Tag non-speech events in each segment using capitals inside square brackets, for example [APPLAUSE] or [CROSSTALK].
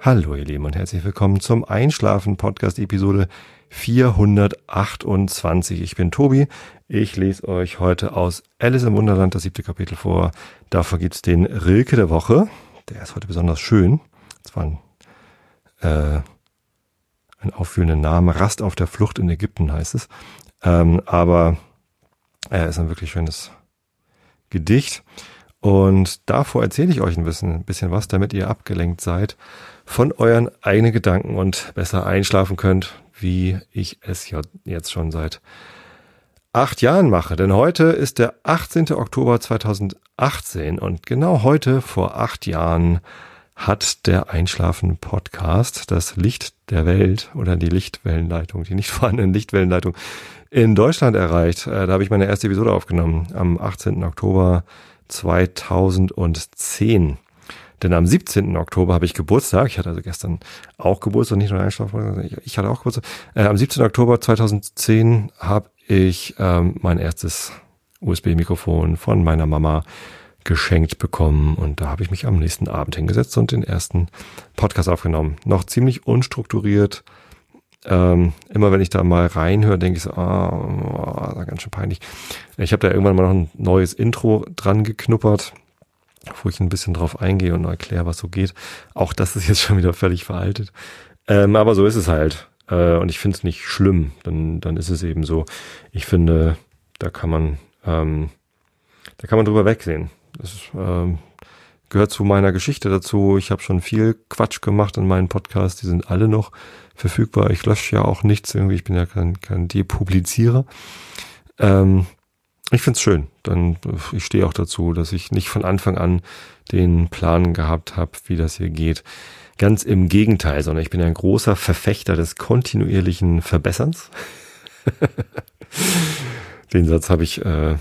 Hallo ihr Lieben und herzlich willkommen zum Einschlafen Podcast Episode 428. Ich bin Tobi. Ich lese euch heute aus Alice im Wunderland das siebte Kapitel vor. Dafür gibt's den Rilke der Woche. Der ist heute besonders schön. Das war ein, äh, ein auffühlender Name. Rast auf der Flucht in Ägypten heißt es. Ähm, aber er ist ein wirklich schönes Gedicht. Und davor erzähle ich euch ein bisschen, ein bisschen was, damit ihr abgelenkt seid von euren eigenen Gedanken und besser einschlafen könnt, wie ich es ja jetzt schon seit acht Jahren mache. Denn heute ist der 18. Oktober 2018 und genau heute vor acht Jahren hat der Einschlafen Podcast das Licht der Welt oder die Lichtwellenleitung, die nicht [LAUGHS] vorhandene Lichtwellenleitung in Deutschland erreicht. Äh, da habe ich meine erste Episode aufgenommen am 18. Oktober 2010. Denn am 17. Oktober habe ich Geburtstag. Ich hatte also gestern auch Geburtstag, nicht nur Einschlafen. Ich hatte auch Geburtstag. Äh, am 17. Oktober 2010 habe ich ähm, mein erstes USB-Mikrofon von meiner Mama geschenkt bekommen und da habe ich mich am nächsten Abend hingesetzt und den ersten Podcast aufgenommen. Noch ziemlich unstrukturiert. Ähm, immer wenn ich da mal reinhöre, denke ich so, ah, oh, ganz schön peinlich. Ich habe da irgendwann mal noch ein neues Intro dran geknuppert wo ich ein bisschen drauf eingehe und erkläre, was so geht. Auch das ist jetzt schon wieder völlig veraltet. Ähm, aber so ist es halt. Äh, und ich finde es nicht schlimm. Dann, dann ist es eben so. Ich finde, da kann man, ähm, da kann man drüber wegsehen. Das ähm, gehört zu meiner Geschichte dazu. Ich habe schon viel Quatsch gemacht in meinen Podcasts. Die sind alle noch verfügbar. Ich lösche ja auch nichts irgendwie. Ich bin ja kein, kein Depublizierer. Ähm, ich find's schön. Dann ich stehe auch dazu, dass ich nicht von Anfang an den Plan gehabt habe, wie das hier geht. Ganz im Gegenteil, sondern ich bin ein großer Verfechter des kontinuierlichen Verbesserns. [LAUGHS] den Satz habe ich äh,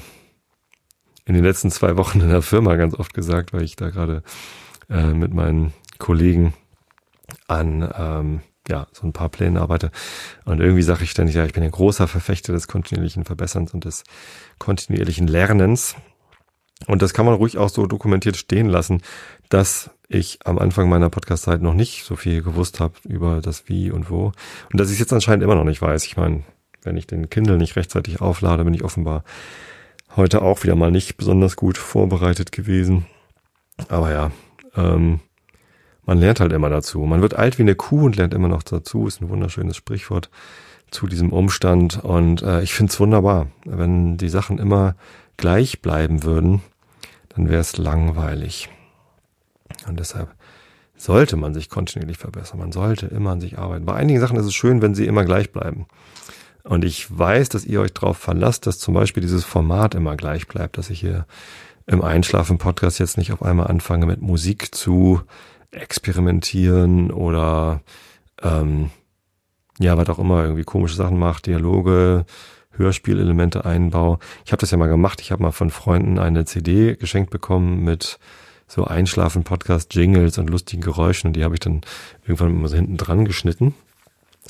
in den letzten zwei Wochen in der Firma ganz oft gesagt, weil ich da gerade äh, mit meinen Kollegen an ähm, ja, so ein paar Pläne arbeite. Und irgendwie sage ich ständig, ja, ich bin ein großer Verfechter des kontinuierlichen Verbesserns und des kontinuierlichen Lernens. Und das kann man ruhig auch so dokumentiert stehen lassen, dass ich am Anfang meiner Podcast-Zeit noch nicht so viel gewusst habe über das Wie und Wo. Und dass ich es jetzt anscheinend immer noch nicht weiß. Ich meine, wenn ich den Kindle nicht rechtzeitig auflade, bin ich offenbar heute auch wieder mal nicht besonders gut vorbereitet gewesen. Aber ja, ähm, man lernt halt immer dazu. Man wird alt wie eine Kuh und lernt immer noch dazu. Ist ein wunderschönes Sprichwort zu diesem Umstand. Und äh, ich finde es wunderbar. Wenn die Sachen immer gleich bleiben würden, dann wäre es langweilig. Und deshalb sollte man sich kontinuierlich verbessern. Man sollte immer an sich arbeiten. Bei einigen Sachen ist es schön, wenn sie immer gleich bleiben. Und ich weiß, dass ihr euch darauf verlasst, dass zum Beispiel dieses Format immer gleich bleibt, dass ich hier im Einschlafen-Podcast jetzt nicht auf einmal anfange mit Musik zu experimentieren oder ähm, ja, was auch immer, irgendwie komische Sachen macht, Dialoge, Hörspielelemente einbau. Ich habe das ja mal gemacht. Ich habe mal von Freunden eine CD geschenkt bekommen mit so Einschlafen, Podcast, Jingles und lustigen Geräuschen. Und die habe ich dann irgendwann mal so hinten dran geschnitten.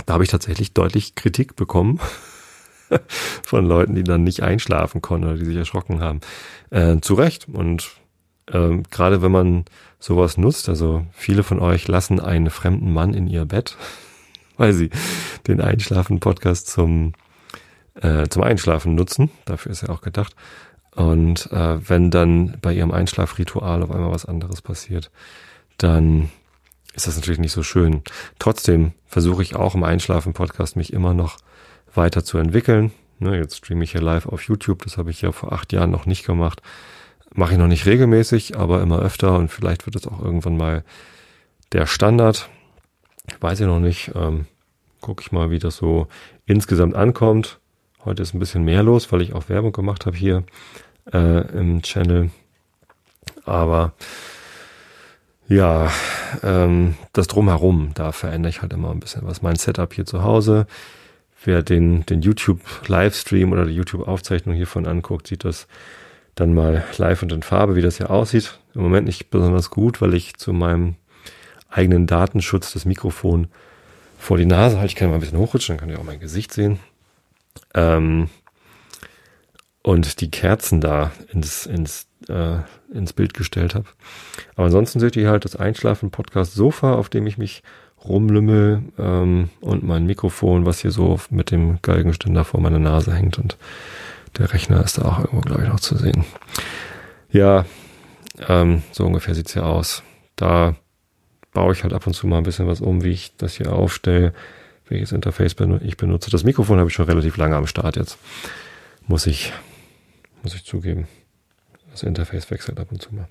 Da habe ich tatsächlich deutlich Kritik bekommen [LAUGHS] von Leuten, die dann nicht einschlafen konnten oder die sich erschrocken haben. Äh, zu Recht. Und ähm, gerade wenn man sowas nutzt, also viele von euch lassen einen fremden Mann in ihr Bett, [LAUGHS] weil sie den Einschlafen-Podcast zum, äh, zum Einschlafen nutzen. Dafür ist er auch gedacht. Und äh, wenn dann bei ihrem Einschlafritual auf einmal was anderes passiert, dann ist das natürlich nicht so schön. Trotzdem versuche ich auch im Einschlafen-Podcast mich immer noch weiter zu entwickeln. Ne, jetzt streame ich hier live auf YouTube, das habe ich ja vor acht Jahren noch nicht gemacht. Mache ich noch nicht regelmäßig, aber immer öfter und vielleicht wird es auch irgendwann mal der Standard. Weiß ich noch nicht. Ähm, Gucke ich mal, wie das so insgesamt ankommt. Heute ist ein bisschen mehr los, weil ich auch Werbung gemacht habe hier äh, im Channel. Aber ja, ähm, das drumherum, da verändere ich halt immer ein bisschen was. Mein Setup hier zu Hause. Wer den, den YouTube-Livestream oder die YouTube-Aufzeichnung hiervon anguckt, sieht das dann mal live und in Farbe, wie das hier aussieht. Im Moment nicht besonders gut, weil ich zu meinem eigenen Datenschutz das Mikrofon vor die Nase halte. Ich kann mal ein bisschen hochrutschen, dann könnt ihr auch mein Gesicht sehen. Ähm, und die Kerzen da ins, ins, äh, ins Bild gestellt habe. Aber ansonsten seht ihr halt das Einschlafen-Podcast-Sofa, auf dem ich mich rumlümmel ähm, und mein Mikrofon, was hier so mit dem Geigenständer vor meiner Nase hängt und der Rechner ist da auch irgendwo, glaube ich, noch zu sehen. Ja, ähm, so ungefähr sieht's hier aus. Da baue ich halt ab und zu mal ein bisschen was um, wie ich das hier aufstelle, welches Interface ich benutze. Das Mikrofon habe ich schon relativ lange am Start jetzt. Muss ich, muss ich zugeben. Das Interface wechselt ab und zu mal.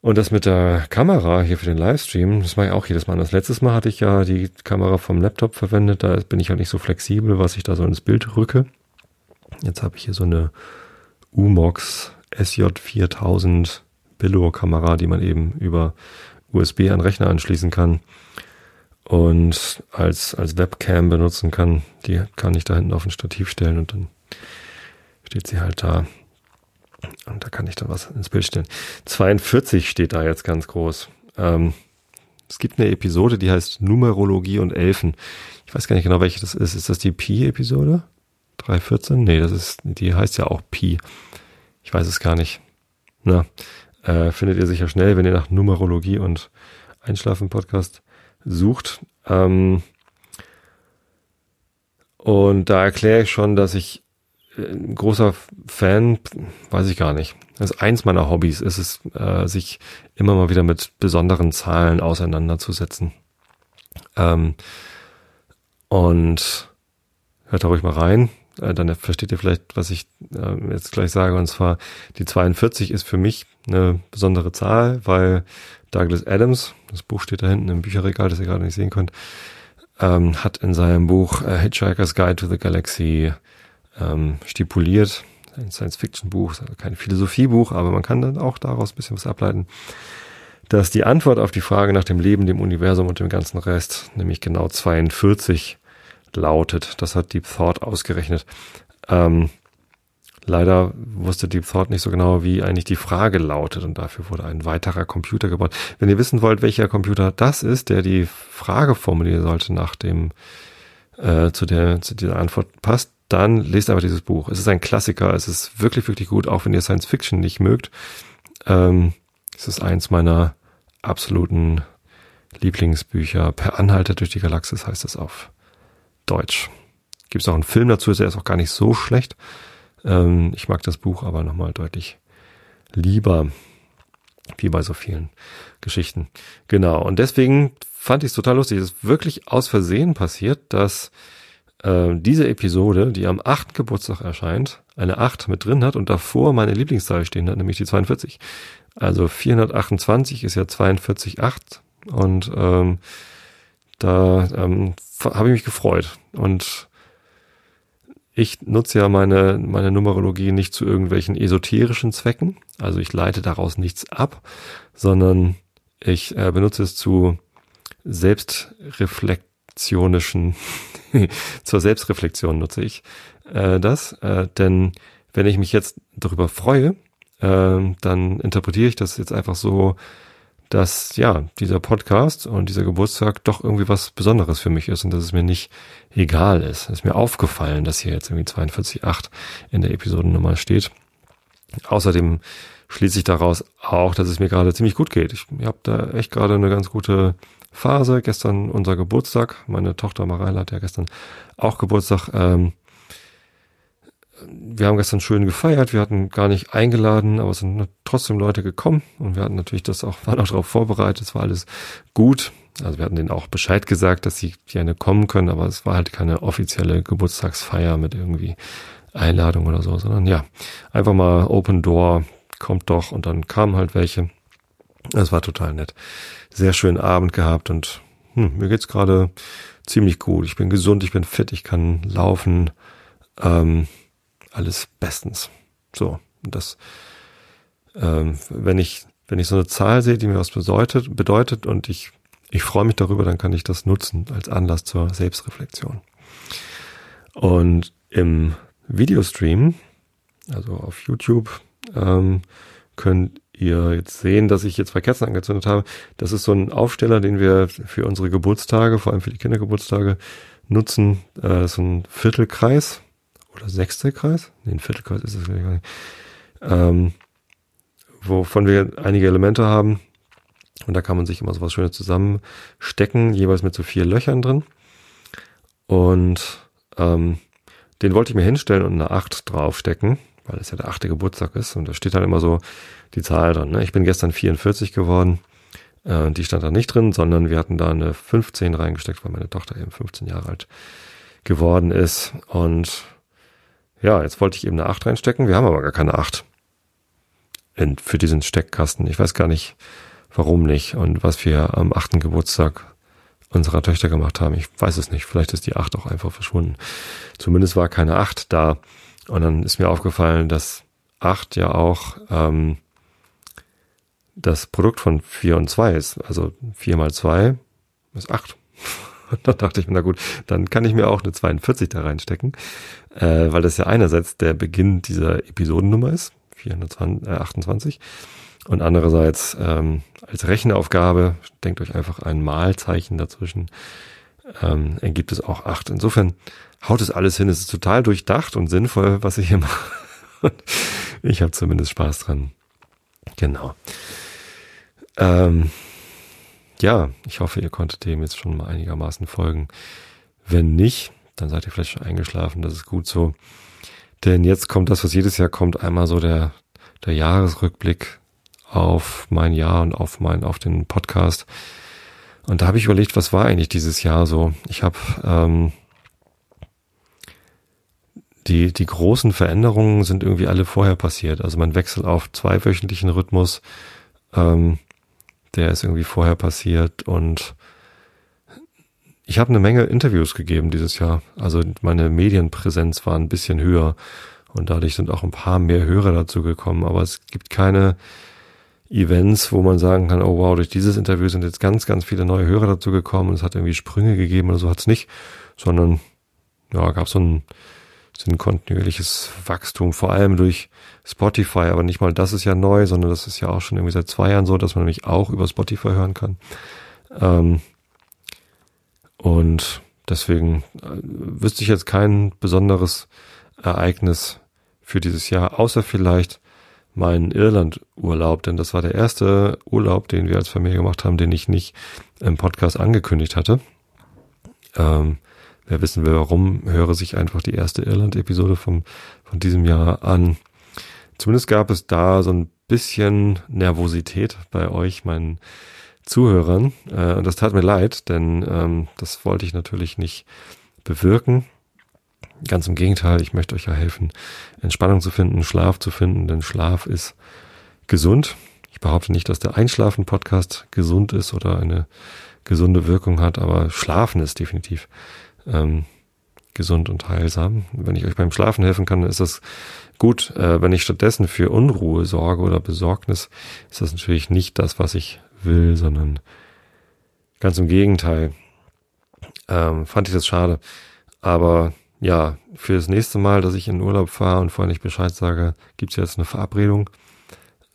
Und das mit der Kamera hier für den Livestream, das mache ich auch jedes Mal. Das letztes Mal hatte ich ja die Kamera vom Laptop verwendet, da bin ich halt nicht so flexibel, was ich da so ins Bild rücke. Jetzt habe ich hier so eine Umox SJ4000 Billo-Kamera, die man eben über USB an Rechner anschließen kann und als, als Webcam benutzen kann. Die kann ich da hinten auf ein Stativ stellen und dann steht sie halt da. Und da kann ich dann was ins Bild stellen. 42 steht da jetzt ganz groß. Ähm, es gibt eine Episode, die heißt Numerologie und Elfen. Ich weiß gar nicht genau, welche das ist. Ist das die Pi-Episode? 314? Nee, das ist, die heißt ja auch Pi. Ich weiß es gar nicht. Na, äh, findet ihr sicher schnell, wenn ihr nach Numerologie und Einschlafen-Podcast sucht. Ähm, und da erkläre ich schon, dass ich ein großer Fan, weiß ich gar nicht. Das ist eins meiner Hobbys, ist es, äh, sich immer mal wieder mit besonderen Zahlen auseinanderzusetzen. Ähm, und hört da ruhig mal rein, äh, dann versteht ihr vielleicht, was ich äh, jetzt gleich sage. Und zwar, die 42 ist für mich eine besondere Zahl, weil Douglas Adams, das Buch steht da hinten im Bücherregal, das ihr gerade nicht sehen könnt, ähm, hat in seinem Buch äh, Hitchhiker's Guide to the Galaxy ähm, stipuliert. Ein Science-Fiction-Buch, kein Philosophiebuch, aber man kann dann auch daraus ein bisschen was ableiten, dass die Antwort auf die Frage nach dem Leben, dem Universum und dem ganzen Rest, nämlich genau 42 lautet. Das hat Deep Thought ausgerechnet. Ähm, leider wusste Deep Thought nicht so genau, wie eigentlich die Frage lautet und dafür wurde ein weiterer Computer gebaut. Wenn ihr wissen wollt, welcher Computer das ist, der die Frage formulieren sollte nach dem äh, zu der zu dieser Antwort passt, dann lest einfach dieses Buch. Es ist ein Klassiker, es ist wirklich, wirklich gut, auch wenn ihr Science Fiction nicht mögt. Ähm, es ist eins meiner absoluten Lieblingsbücher. Per Anhalter durch die Galaxis heißt es auf Deutsch. Gibt es auch einen Film dazu, der ist auch gar nicht so schlecht. Ähm, ich mag das Buch aber nochmal deutlich lieber, wie bei so vielen Geschichten. Genau, und deswegen fand ich es total lustig. Es ist wirklich aus Versehen passiert, dass äh, diese Episode, die am 8. Geburtstag erscheint, eine 8 mit drin hat und davor meine Lieblingszahl stehen hat, nämlich die 42. Also 428 ist ja 42,8 und ähm, da ähm, habe ich mich gefreut. Und ich nutze ja meine, meine Numerologie nicht zu irgendwelchen esoterischen Zwecken. Also ich leite daraus nichts ab, sondern ich äh, benutze es zu selbstreflektionischen [LAUGHS] zur Selbstreflexion nutze ich äh, das. Äh, denn wenn ich mich jetzt darüber freue, äh, dann interpretiere ich das jetzt einfach so, dass ja, dieser Podcast und dieser Geburtstag doch irgendwie was Besonderes für mich ist und dass es mir nicht egal ist. Es ist mir aufgefallen, dass hier jetzt irgendwie 42.8 in der Episodennummer steht. Außerdem schließe ich daraus auch, dass es mir gerade ziemlich gut geht. Ich habe da echt gerade eine ganz gute Phase. Gestern unser Geburtstag. Meine Tochter Mareile hat ja gestern auch Geburtstag. Ähm, wir haben gestern schön gefeiert. Wir hatten gar nicht eingeladen, aber es sind trotzdem Leute gekommen und wir hatten natürlich das auch, [LAUGHS] waren auch darauf vorbereitet. Es war alles gut. Also wir hatten denen auch Bescheid gesagt, dass sie gerne kommen können, aber es war halt keine offizielle Geburtstagsfeier mit irgendwie Einladung oder so, sondern ja, einfach mal Open Door, kommt doch und dann kamen halt welche. Das war total nett sehr schönen Abend gehabt und hm, mir geht's gerade ziemlich gut. Ich bin gesund, ich bin fit, ich kann laufen, ähm, alles bestens. So, das, ähm, wenn ich wenn ich so eine Zahl sehe, die mir was bedeutet, bedeutet und ich ich freue mich darüber, dann kann ich das nutzen als Anlass zur Selbstreflexion. Und im Videostream, also auf YouTube, ähm, könnt ihr jetzt sehen, dass ich hier zwei Kerzen angezündet habe. Das ist so ein Aufsteller, den wir für unsere Geburtstage, vor allem für die Kindergeburtstage, nutzen. Äh, das ist ein Viertelkreis oder sechste Kreis, nee, ein Viertelkreis ist es gar nicht, ähm, wovon wir einige Elemente haben. Und da kann man sich immer so was Schönes zusammenstecken, jeweils mit so vier Löchern drin. Und ähm, den wollte ich mir hinstellen und eine 8 draufstecken, weil es ja der achte Geburtstag ist. Und da steht dann immer so die Zahl dran. Ne? Ich bin gestern 44 geworden. Äh, die stand da nicht drin, sondern wir hatten da eine 15 reingesteckt, weil meine Tochter eben 15 Jahre alt geworden ist. Und ja, jetzt wollte ich eben eine 8 reinstecken. Wir haben aber gar keine 8 in, für diesen Steckkasten. Ich weiß gar nicht, warum nicht und was wir am achten Geburtstag unserer Töchter gemacht haben. Ich weiß es nicht. Vielleicht ist die 8 auch einfach verschwunden. Zumindest war keine 8 da. Und dann ist mir aufgefallen, dass 8 ja auch ähm, das Produkt von 4 und 2 ist. Also 4 mal 2 ist 8. [LAUGHS] Und dann dachte ich mir, na gut, dann kann ich mir auch eine 42 da reinstecken, äh, weil das ja einerseits der Beginn dieser Episodennummer ist, 428, äh, und andererseits ähm, als Rechenaufgabe, denkt euch einfach ein Malzeichen dazwischen, ähm, ergibt es auch 8. Insofern haut es alles hin, es ist total durchdacht und sinnvoll, was ich hier [LAUGHS] mache. ich habe zumindest Spaß dran. Genau. Ähm, ja, ich hoffe, ihr konntet dem jetzt schon mal einigermaßen folgen. Wenn nicht, dann seid ihr vielleicht schon eingeschlafen, das ist gut so. Denn jetzt kommt das, was jedes Jahr kommt, einmal so der, der Jahresrückblick auf mein Jahr und auf mein, auf den Podcast. Und da habe ich überlegt, was war eigentlich dieses Jahr so? Ich habe ähm, die, die großen Veränderungen sind irgendwie alle vorher passiert. Also mein Wechsel auf zweiwöchentlichen Rhythmus, ähm, der ist irgendwie vorher passiert und ich habe eine Menge Interviews gegeben dieses Jahr. Also meine Medienpräsenz war ein bisschen höher und dadurch sind auch ein paar mehr Hörer dazu gekommen. Aber es gibt keine Events, wo man sagen kann, oh wow, durch dieses Interview sind jetzt ganz, ganz viele neue Hörer dazu gekommen und es hat irgendwie Sprünge gegeben oder so hat's nicht, sondern ja, gab so ein, so ein kontinuierliches Wachstum, vor allem durch Spotify, aber nicht mal das ist ja neu, sondern das ist ja auch schon irgendwie seit zwei Jahren so, dass man nämlich auch über Spotify hören kann. Ähm, und deswegen äh, wüsste ich jetzt kein besonderes Ereignis für dieses Jahr, außer vielleicht meinen Irland-Urlaub, denn das war der erste Urlaub, den wir als Familie gemacht haben, den ich nicht im Podcast angekündigt hatte. Ähm, wer wissen will, warum, höre sich einfach die erste Irland-Episode von diesem Jahr an. Zumindest gab es da so ein bisschen Nervosität bei euch, meinen Zuhörern. Äh, und das tat mir leid, denn ähm, das wollte ich natürlich nicht bewirken. Ganz im Gegenteil, ich möchte euch ja helfen, Entspannung zu finden, Schlaf zu finden, denn Schlaf ist gesund. Ich behaupte nicht, dass der Einschlafen-Podcast gesund ist oder eine gesunde Wirkung hat, aber Schlafen ist definitiv ähm, gesund und heilsam. Wenn ich euch beim Schlafen helfen kann, ist das gut. Äh, wenn ich stattdessen für Unruhe sorge oder Besorgnis, ist das natürlich nicht das, was ich will, sondern ganz im Gegenteil. Ähm, fand ich das schade. Aber ja, für das nächste Mal, dass ich in Urlaub fahre und vorher nicht Bescheid sage, gibt's jetzt eine Verabredung.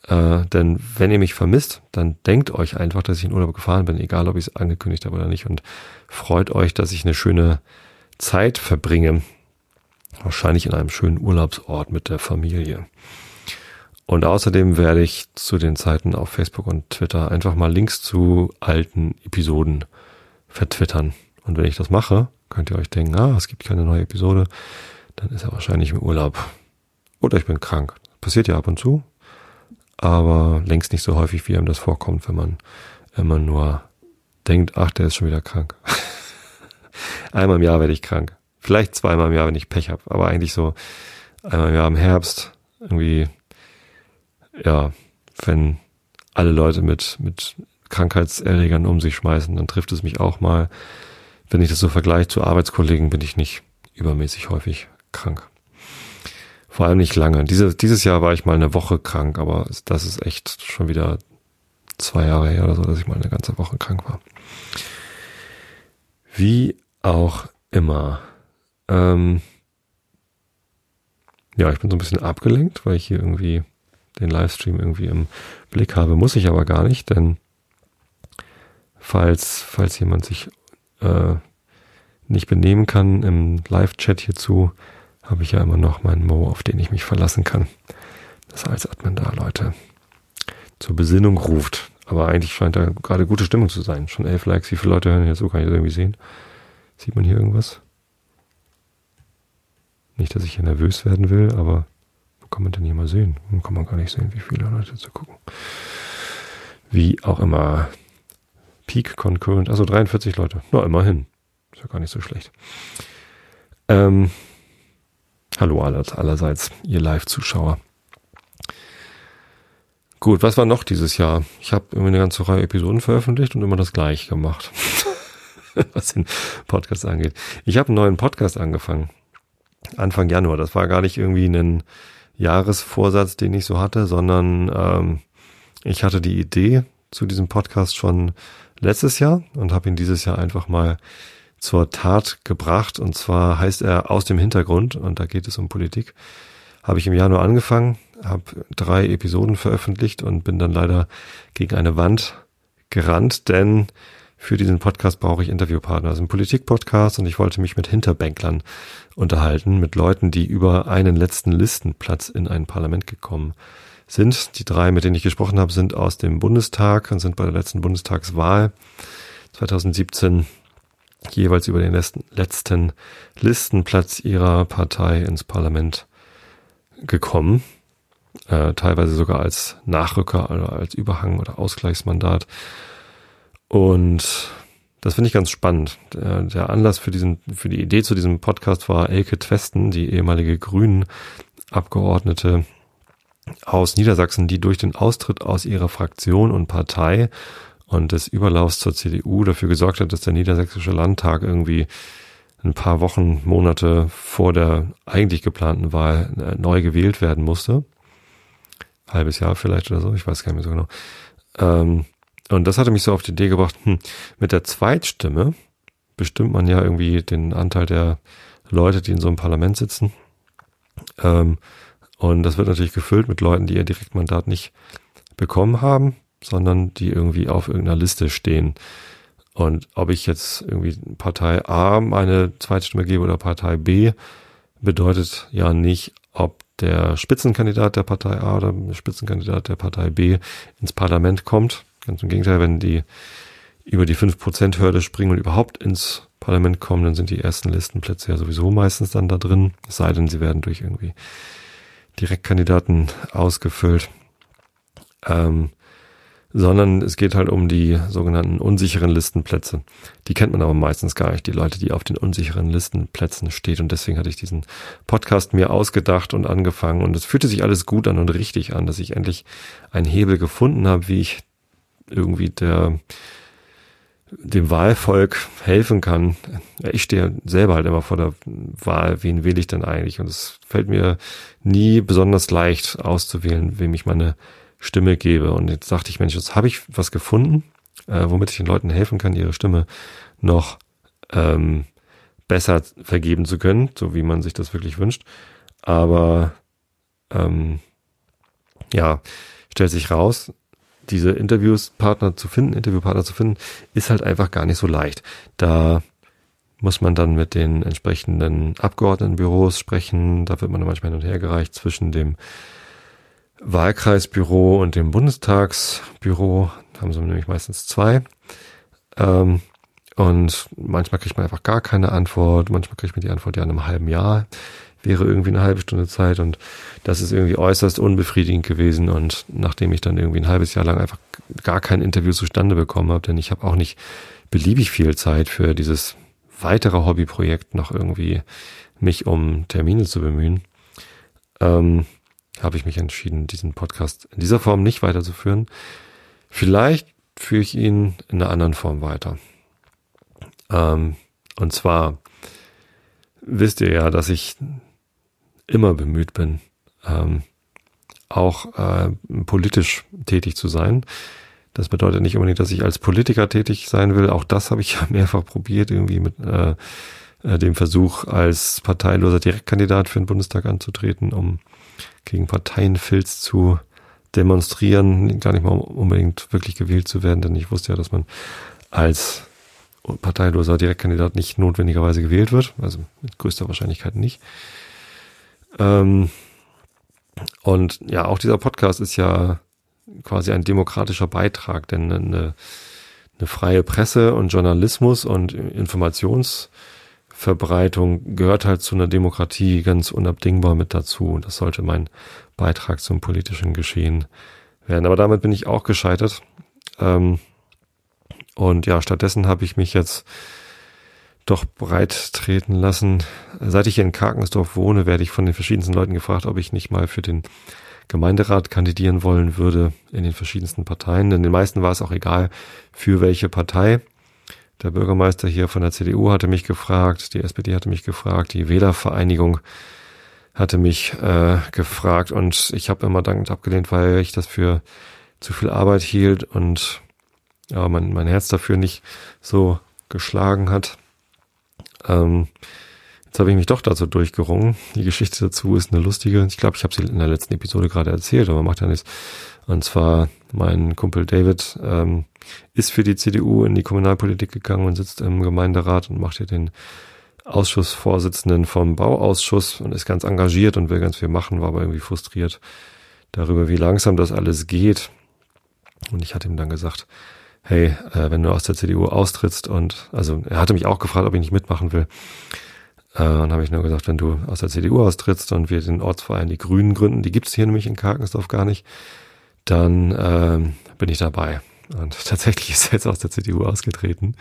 Äh, denn wenn ihr mich vermisst, dann denkt euch einfach, dass ich in Urlaub gefahren bin, egal ob ich es angekündigt habe oder nicht. Und freut euch, dass ich eine schöne Zeit verbringe. Wahrscheinlich in einem schönen Urlaubsort mit der Familie. Und außerdem werde ich zu den Zeiten auf Facebook und Twitter einfach mal Links zu alten Episoden vertwittern. Und wenn ich das mache, könnt ihr euch denken, ah, es gibt keine neue Episode, dann ist er wahrscheinlich im Urlaub. Oder ich bin krank. Passiert ja ab und zu, aber längst nicht so häufig, wie einem das vorkommt, wenn man immer nur denkt, ach, der ist schon wieder krank. [LAUGHS] einmal im Jahr werde ich krank. Vielleicht zweimal im Jahr, wenn ich Pech habe, aber eigentlich so einmal im Jahr im Herbst irgendwie, ja, wenn alle Leute mit, mit Krankheitserregern um sich schmeißen, dann trifft es mich auch mal. Wenn ich das so vergleiche zu Arbeitskollegen, bin ich nicht übermäßig häufig krank. Vor allem nicht lange. Diese, dieses Jahr war ich mal eine Woche krank, aber das ist echt schon wieder zwei Jahre her oder so, dass ich mal eine ganze Woche krank war. Wie auch immer. Ähm ja, ich bin so ein bisschen abgelenkt, weil ich hier irgendwie den Livestream irgendwie im Blick habe. Muss ich aber gar nicht, denn falls, falls jemand sich äh, nicht benehmen kann im Live-Chat hierzu, habe ich ja immer noch meinen Mo, auf den ich mich verlassen kann. Dass als Admin da Leute zur Besinnung ruft. Aber eigentlich scheint da gerade gute Stimmung zu sein. Schon elf Likes. Wie viele Leute hören jetzt so? Kann ich das irgendwie sehen? Sieht man hier irgendwas? Nicht, dass ich hier nervös werden will, aber wo kann man denn hier mal sehen? Dann kann man gar nicht sehen, wie viele Leute zu gucken. Wie auch immer. Peak Concurrent, also 43 Leute. Na, immerhin. Ist ja gar nicht so schlecht. Ähm, hallo allerseits, ihr Live-Zuschauer. Gut, was war noch dieses Jahr? Ich habe irgendwie eine ganze Reihe Episoden veröffentlicht und immer das gleiche gemacht, [LAUGHS] was den Podcast angeht. Ich habe einen neuen Podcast angefangen. Anfang Januar. Das war gar nicht irgendwie ein Jahresvorsatz, den ich so hatte, sondern ähm, ich hatte die Idee zu diesem Podcast schon letztes Jahr und habe ihn dieses Jahr einfach mal zur Tat gebracht. Und zwar heißt er aus dem Hintergrund und da geht es um Politik. Habe ich im Januar angefangen, habe drei Episoden veröffentlicht und bin dann leider gegen eine Wand gerannt, denn für diesen Podcast brauche ich Interviewpartner. Also ein Politik-Podcast und ich wollte mich mit Hinterbänklern unterhalten, mit Leuten, die über einen letzten Listenplatz in ein Parlament gekommen sind. Die drei, mit denen ich gesprochen habe, sind aus dem Bundestag und sind bei der letzten Bundestagswahl 2017 jeweils über den letzten, Listenplatz ihrer Partei ins Parlament gekommen äh, teilweise sogar als Nachrücker oder als Überhang oder Ausgleichsmandat. Und das finde ich ganz spannend. Der, der, Anlass für diesen, für die Idee zu diesem Podcast war Elke Twesten, die ehemalige Grünen Abgeordnete aus Niedersachsen, die durch den Austritt aus ihrer Fraktion und Partei und des Überlaufs zur CDU dafür gesorgt hat, dass der Niedersächsische Landtag irgendwie ein paar Wochen, Monate vor der eigentlich geplanten Wahl äh, neu gewählt werden musste halbes Jahr vielleicht oder so, ich weiß gar nicht mehr so genau. Ähm, und das hatte mich so auf die Idee gebracht, hm, mit der Zweitstimme bestimmt man ja irgendwie den Anteil der Leute, die in so einem Parlament sitzen. Ähm, und das wird natürlich gefüllt mit Leuten, die ihr Direktmandat nicht bekommen haben, sondern die irgendwie auf irgendeiner Liste stehen. Und ob ich jetzt irgendwie Partei A meine Zweitstimme gebe oder Partei B, bedeutet ja nicht, ob der Spitzenkandidat der Partei A oder der Spitzenkandidat der Partei B ins Parlament kommt. Ganz im Gegenteil, wenn die über die 5%-Hürde springen und überhaupt ins Parlament kommen, dann sind die ersten Listenplätze ja sowieso meistens dann da drin. Es sei denn, sie werden durch irgendwie Direktkandidaten ausgefüllt. Ähm, sondern es geht halt um die sogenannten unsicheren Listenplätze. Die kennt man aber meistens gar nicht, die Leute, die auf den unsicheren Listenplätzen steht. Und deswegen hatte ich diesen Podcast mir ausgedacht und angefangen. Und es fühlte sich alles gut an und richtig an, dass ich endlich einen Hebel gefunden habe, wie ich irgendwie der dem Wahlvolk helfen kann. Ich stehe selber halt immer vor der Wahl, wen wähle ich denn eigentlich? Und es fällt mir nie besonders leicht auszuwählen, wem ich meine Stimme gebe. Und jetzt dachte ich, Mensch, jetzt habe ich was gefunden, äh, womit ich den Leuten helfen kann, ihre Stimme noch ähm, besser vergeben zu können, so wie man sich das wirklich wünscht. Aber ähm, ja, stellt sich raus, diese Interviewspartner zu finden, Interviewpartner zu finden, ist halt einfach gar nicht so leicht. Da muss man dann mit den entsprechenden Abgeordnetenbüros sprechen. Da wird man dann manchmal hin und her gereicht zwischen dem Wahlkreisbüro und dem Bundestagsbüro. Da haben sie nämlich meistens zwei. Ähm, und manchmal kriegt man einfach gar keine Antwort. Manchmal kriegt man die Antwort ja in einem halben Jahr. Wäre irgendwie eine halbe Stunde Zeit. Und das ist irgendwie äußerst unbefriedigend gewesen. Und nachdem ich dann irgendwie ein halbes Jahr lang einfach gar kein Interview zustande bekommen habe, denn ich habe auch nicht beliebig viel Zeit für dieses weitere Hobbyprojekt noch irgendwie mich um Termine zu bemühen. Ähm, habe ich mich entschieden, diesen Podcast in dieser Form nicht weiterzuführen. Vielleicht führe ich ihn in einer anderen Form weiter. Ähm, und zwar wisst ihr ja, dass ich immer bemüht bin, ähm, auch äh, politisch tätig zu sein. Das bedeutet nicht unbedingt, dass ich als Politiker tätig sein will. Auch das habe ich ja [LAUGHS] mehrfach probiert, irgendwie mit äh, äh dem Versuch, als parteiloser Direktkandidat für den Bundestag anzutreten, um gegen Parteienfilz zu demonstrieren, gar nicht mal unbedingt wirklich gewählt zu werden, denn ich wusste ja, dass man als parteiloser Direktkandidat nicht notwendigerweise gewählt wird, also mit größter Wahrscheinlichkeit nicht. Ähm, und ja, auch dieser Podcast ist ja quasi ein demokratischer Beitrag, denn eine, eine freie Presse und Journalismus und Informationsverbreitung gehört halt zu einer Demokratie ganz unabdingbar mit dazu. Das sollte mein Beitrag zum politischen Geschehen werden. Aber damit bin ich auch gescheitert. Ähm, und ja, stattdessen habe ich mich jetzt doch breit treten lassen. Seit ich hier in Karkensdorf wohne, werde ich von den verschiedensten Leuten gefragt, ob ich nicht mal für den Gemeinderat kandidieren wollen würde in den verschiedensten Parteien. Denn den meisten war es auch egal, für welche Partei. Der Bürgermeister hier von der CDU hatte mich gefragt, die SPD hatte mich gefragt, die Wählervereinigung hatte mich äh, gefragt und ich habe immer dankend abgelehnt, weil ich das für zu viel Arbeit hielt und ja, mein, mein Herz dafür nicht so geschlagen hat. Ähm, jetzt habe ich mich doch dazu durchgerungen. Die Geschichte dazu ist eine lustige. Ich glaube, ich habe sie in der letzten Episode gerade erzählt, aber macht ja nichts. Und zwar mein Kumpel David ähm, ist für die CDU in die Kommunalpolitik gegangen und sitzt im Gemeinderat und macht hier den Ausschussvorsitzenden vom Bauausschuss und ist ganz engagiert und will ganz viel machen, war aber irgendwie frustriert darüber, wie langsam das alles geht. Und ich hatte ihm dann gesagt, hey, äh, wenn du aus der CDU austrittst und, also er hatte mich auch gefragt, ob ich nicht mitmachen will. Äh, und habe ich nur gesagt, wenn du aus der CDU austrittst und wir den Ortsverein die Grünen gründen, die gibt's hier nämlich in Karkensdorf gar nicht, dann äh, bin ich dabei. Und [LAUGHS] tatsächlich ist er jetzt aus der CDU ausgetreten.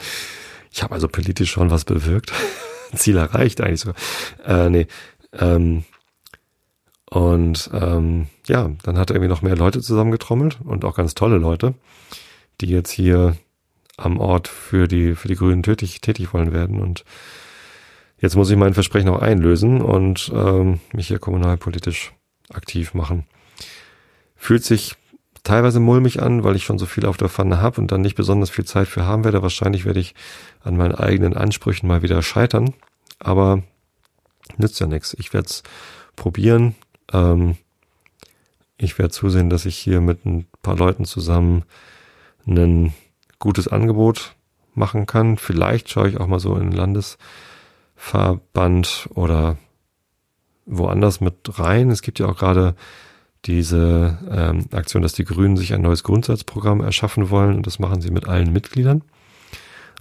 Ich habe also politisch schon was bewirkt. [LAUGHS] Ziel erreicht eigentlich sogar. Äh, nee, ähm, und ähm, ja, dann hat er irgendwie noch mehr Leute zusammengetrommelt und auch ganz tolle Leute die jetzt hier am Ort für die, für die Grünen tätig, tätig wollen werden. Und jetzt muss ich mein Versprechen auch einlösen und ähm, mich hier kommunalpolitisch aktiv machen. Fühlt sich teilweise mulmig an, weil ich schon so viel auf der Pfanne habe und dann nicht besonders viel Zeit für haben werde. Wahrscheinlich werde ich an meinen eigenen Ansprüchen mal wieder scheitern. Aber nützt ja nichts. Ich werde es probieren. Ähm, ich werde zusehen, dass ich hier mit ein paar Leuten zusammen ein gutes Angebot machen kann. Vielleicht schaue ich auch mal so in den Landesverband oder woanders mit rein. Es gibt ja auch gerade diese ähm, Aktion, dass die Grünen sich ein neues Grundsatzprogramm erschaffen wollen und das machen sie mit allen Mitgliedern.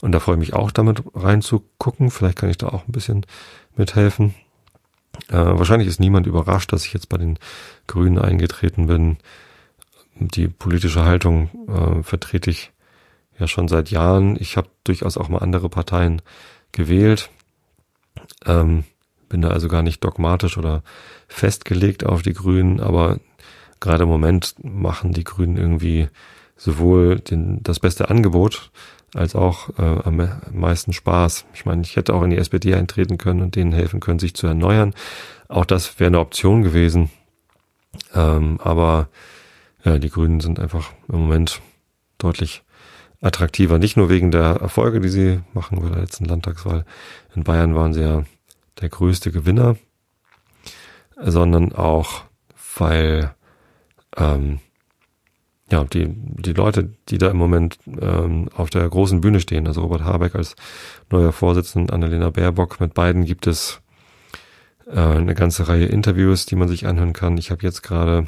Und da freue ich mich auch damit reinzugucken. Vielleicht kann ich da auch ein bisschen mithelfen. Äh, wahrscheinlich ist niemand überrascht, dass ich jetzt bei den Grünen eingetreten bin die politische Haltung äh, vertrete ich ja schon seit Jahren. Ich habe durchaus auch mal andere Parteien gewählt. Ähm, bin da also gar nicht dogmatisch oder festgelegt auf die Grünen, aber gerade im Moment machen die Grünen irgendwie sowohl den, das beste Angebot als auch äh, am meisten Spaß. Ich meine, ich hätte auch in die SPD eintreten können und denen helfen können, sich zu erneuern. Auch das wäre eine Option gewesen. Ähm, aber ja, die Grünen sind einfach im Moment deutlich attraktiver. Nicht nur wegen der Erfolge, die sie machen bei der letzten Landtagswahl. In Bayern waren sie ja der größte Gewinner, sondern auch, weil ähm, ja, die, die Leute, die da im Moment ähm, auf der großen Bühne stehen, also Robert Habeck als neuer Vorsitzender, Annalena Baerbock, mit beiden gibt es äh, eine ganze Reihe Interviews, die man sich anhören kann. Ich habe jetzt gerade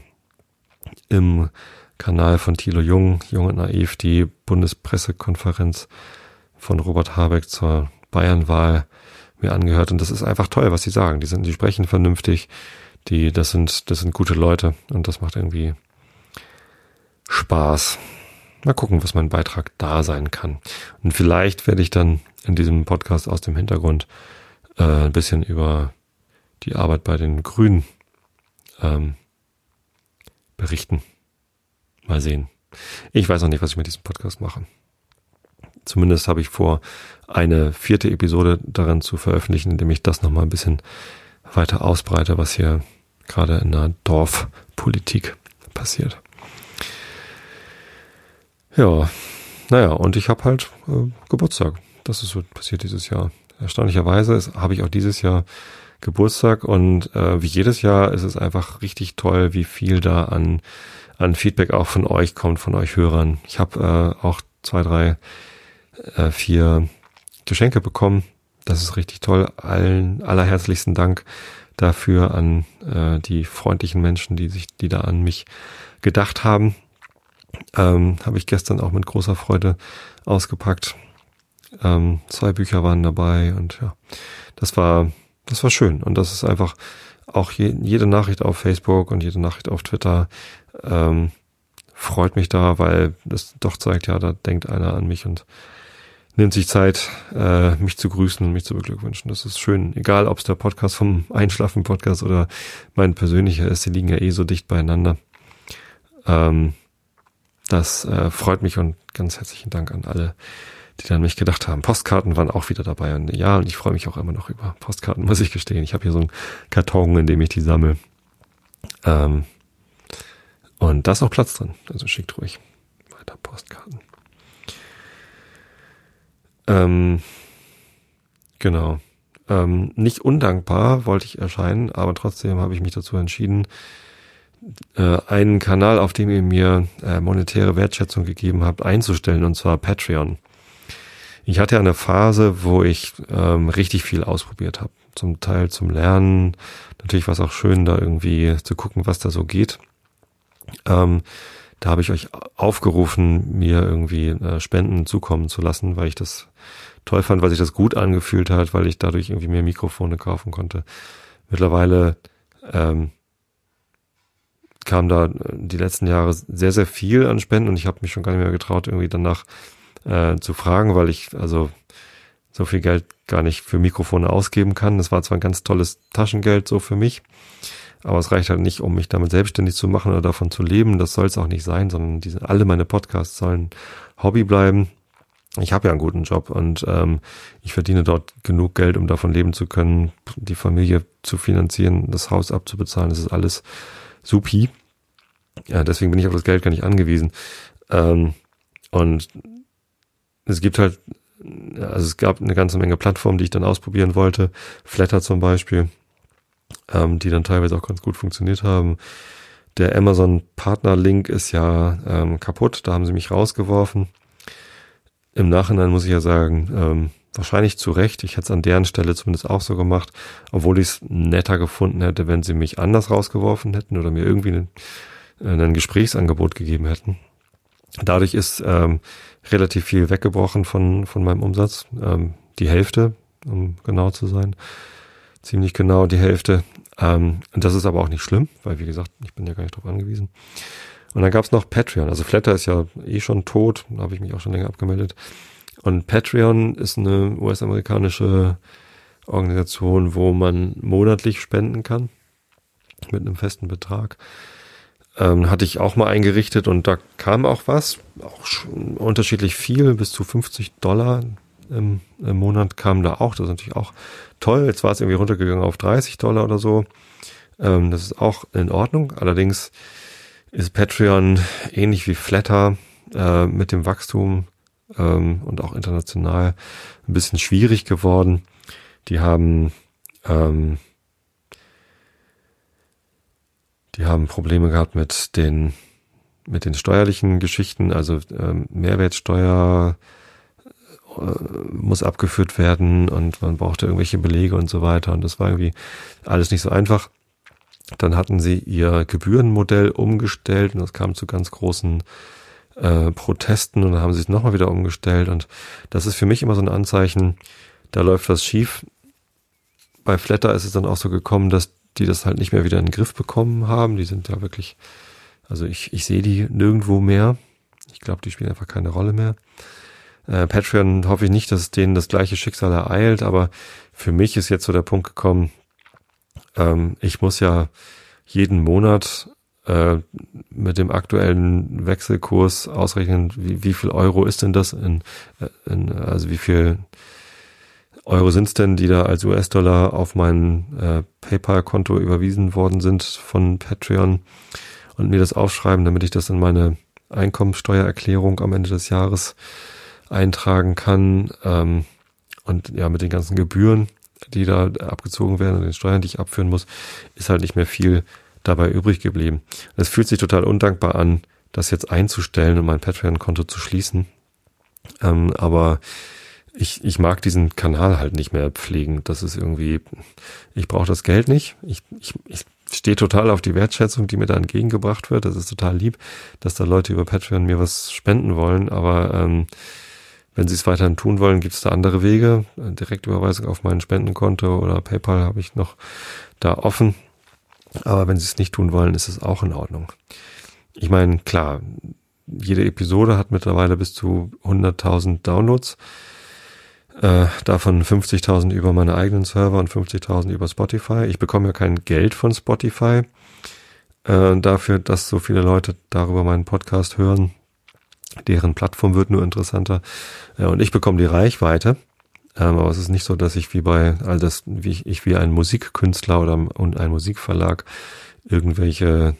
im Kanal von Thilo Jung, Jung und Naiv, die Bundespressekonferenz von Robert Habeck zur Bayernwahl mir angehört. Und das ist einfach toll, was sie sagen. Die sind, die sprechen vernünftig. Die, das sind, das sind gute Leute. Und das macht irgendwie Spaß. Mal gucken, was mein Beitrag da sein kann. Und vielleicht werde ich dann in diesem Podcast aus dem Hintergrund äh, ein bisschen über die Arbeit bei den Grünen ähm, berichten. Mal sehen. Ich weiß noch nicht, was ich mit diesem Podcast mache. Zumindest habe ich vor, eine vierte Episode daran zu veröffentlichen, indem ich das nochmal ein bisschen weiter ausbreite, was hier gerade in der Dorfpolitik passiert. Ja, naja, und ich habe halt äh, Geburtstag. Das ist so passiert dieses Jahr. Erstaunlicherweise habe ich auch dieses Jahr Geburtstag und äh, wie jedes Jahr ist es einfach richtig toll, wie viel da an, an Feedback auch von euch kommt, von euch Hörern. Ich habe äh, auch zwei, drei, äh, vier Geschenke bekommen. Das ist richtig toll. Allen allerherzlichsten Dank dafür an äh, die freundlichen Menschen, die sich, die da an mich gedacht haben. Ähm, Habe ich gestern auch mit großer Freude ausgepackt. Ähm, zwei Bücher waren dabei und ja, das war, das war schön. Und das ist einfach auch je, jede Nachricht auf Facebook und jede Nachricht auf Twitter ähm, freut mich da, weil das doch zeigt, ja, da denkt einer an mich und nimmt sich Zeit, äh, mich zu grüßen und mich zu beglückwünschen. Das ist schön. Egal, ob es der Podcast vom [LAUGHS] Einschlafen-Podcast oder mein persönlicher ist, die liegen ja eh so dicht beieinander. Ähm, das äh, freut mich und ganz herzlichen Dank an alle, die dann mich gedacht haben. Postkarten waren auch wieder dabei. Und ja, und ich freue mich auch immer noch über Postkarten, [LAUGHS] muss ich gestehen. Ich habe hier so einen Karton, in dem ich die sammle. Ähm, und da ist auch Platz drin. Also schickt ruhig weiter Postkarten. Ähm, genau. Ähm, nicht undankbar wollte ich erscheinen, aber trotzdem habe ich mich dazu entschieden, äh, einen Kanal, auf dem ihr mir äh, monetäre Wertschätzung gegeben habt, einzustellen, und zwar Patreon. Ich hatte ja eine Phase, wo ich ähm, richtig viel ausprobiert habe. Zum Teil zum Lernen. Natürlich war es auch schön, da irgendwie zu gucken, was da so geht. Ähm, da habe ich euch aufgerufen, mir irgendwie äh, Spenden zukommen zu lassen, weil ich das toll fand, weil sich das gut angefühlt hat, weil ich dadurch irgendwie mehr Mikrofone kaufen konnte. Mittlerweile ähm, kam da äh, die letzten Jahre sehr, sehr viel an Spenden und ich habe mich schon gar nicht mehr getraut, irgendwie danach äh, zu fragen, weil ich also so viel Geld gar nicht für Mikrofone ausgeben kann. Das war zwar ein ganz tolles Taschengeld so für mich, aber es reicht halt nicht, um mich damit selbstständig zu machen oder davon zu leben. Das soll es auch nicht sein, sondern diese, alle meine Podcasts sollen Hobby bleiben. Ich habe ja einen guten Job und ähm, ich verdiene dort genug Geld, um davon leben zu können, die Familie zu finanzieren, das Haus abzubezahlen. Das ist alles supi. Ja, deswegen bin ich auf das Geld gar nicht angewiesen. Ähm, und es gibt halt, also es gab eine ganze Menge Plattformen, die ich dann ausprobieren wollte. Flatter zum Beispiel ähm, die dann teilweise auch ganz gut funktioniert haben. Der Amazon Partner Link ist ja ähm, kaputt, da haben sie mich rausgeworfen. Im Nachhinein muss ich ja sagen, ähm, wahrscheinlich zu Recht. Ich hätte es an deren Stelle zumindest auch so gemacht, obwohl ich es netter gefunden hätte, wenn sie mich anders rausgeworfen hätten oder mir irgendwie ein, ein Gesprächsangebot gegeben hätten. Dadurch ist ähm, relativ viel weggebrochen von, von meinem Umsatz. Ähm, die Hälfte, um genau zu sein ziemlich genau die Hälfte. Ähm, das ist aber auch nicht schlimm, weil wie gesagt, ich bin ja gar nicht drauf angewiesen. Und dann gab's noch Patreon. Also Flatter ist ja eh schon tot, da habe ich mich auch schon länger abgemeldet. Und Patreon ist eine US-amerikanische Organisation, wo man monatlich spenden kann mit einem festen Betrag. Ähm, hatte ich auch mal eingerichtet und da kam auch was, auch unterschiedlich viel, bis zu 50 Dollar im, im Monat kam da auch. Das ist natürlich auch toll. Jetzt war es irgendwie runtergegangen auf 30 Dollar oder so. Ähm, das ist auch in Ordnung. Allerdings ist Patreon ähnlich wie Flatter äh, mit dem Wachstum ähm, und auch international ein bisschen schwierig geworden. Die haben ähm, die haben Probleme gehabt mit den mit den steuerlichen Geschichten, also ähm, Mehrwertsteuer, äh, muss abgeführt werden und man brauchte irgendwelche Belege und so weiter. Und das war irgendwie alles nicht so einfach. Dann hatten sie ihr Gebührenmodell umgestellt und das kam zu ganz großen äh, Protesten und dann haben sie es nochmal wieder umgestellt. Und das ist für mich immer so ein Anzeichen, da läuft was schief. Bei Flatter ist es dann auch so gekommen, dass die das halt nicht mehr wieder in den Griff bekommen haben. Die sind ja wirklich, also ich, ich sehe die nirgendwo mehr. Ich glaube, die spielen einfach keine Rolle mehr. Äh, Patreon hoffe ich nicht, dass denen das gleiche Schicksal ereilt, aber für mich ist jetzt so der Punkt gekommen, ähm, ich muss ja jeden Monat äh, mit dem aktuellen Wechselkurs ausrechnen, wie, wie viel Euro ist denn das in, äh, in also wie viel Euro sind's denn, die da als US-Dollar auf mein äh, PayPal-Konto überwiesen worden sind von Patreon und mir das aufschreiben, damit ich das in meine Einkommensteuererklärung am Ende des Jahres eintragen kann. Ähm, und ja, mit den ganzen Gebühren, die da abgezogen werden und den Steuern, die ich abführen muss, ist halt nicht mehr viel dabei übrig geblieben. Es fühlt sich total undankbar an, das jetzt einzustellen und mein Patreon-Konto zu schließen. Ähm, aber ich, ich mag diesen Kanal halt nicht mehr pflegen. Das ist irgendwie, ich brauche das Geld nicht. Ich, ich, ich stehe total auf die Wertschätzung, die mir da entgegengebracht wird. Das ist total lieb, dass da Leute über Patreon mir was spenden wollen. Aber ähm, wenn sie es weiterhin tun wollen, gibt es da andere Wege. Direktüberweisung auf mein Spendenkonto oder PayPal habe ich noch da offen. Aber wenn sie es nicht tun wollen, ist es auch in Ordnung. Ich meine, klar, jede Episode hat mittlerweile bis zu 100.000 Downloads. Äh, davon 50.000 über meine eigenen Server und 50.000 über Spotify. Ich bekomme ja kein Geld von Spotify äh, dafür, dass so viele Leute darüber meinen Podcast hören. Deren Plattform wird nur interessanter. Äh, und ich bekomme die Reichweite. Ähm, aber es ist nicht so, dass ich wie bei all das, wie ich, ich wie ein Musikkünstler oder und ein Musikverlag irgendwelche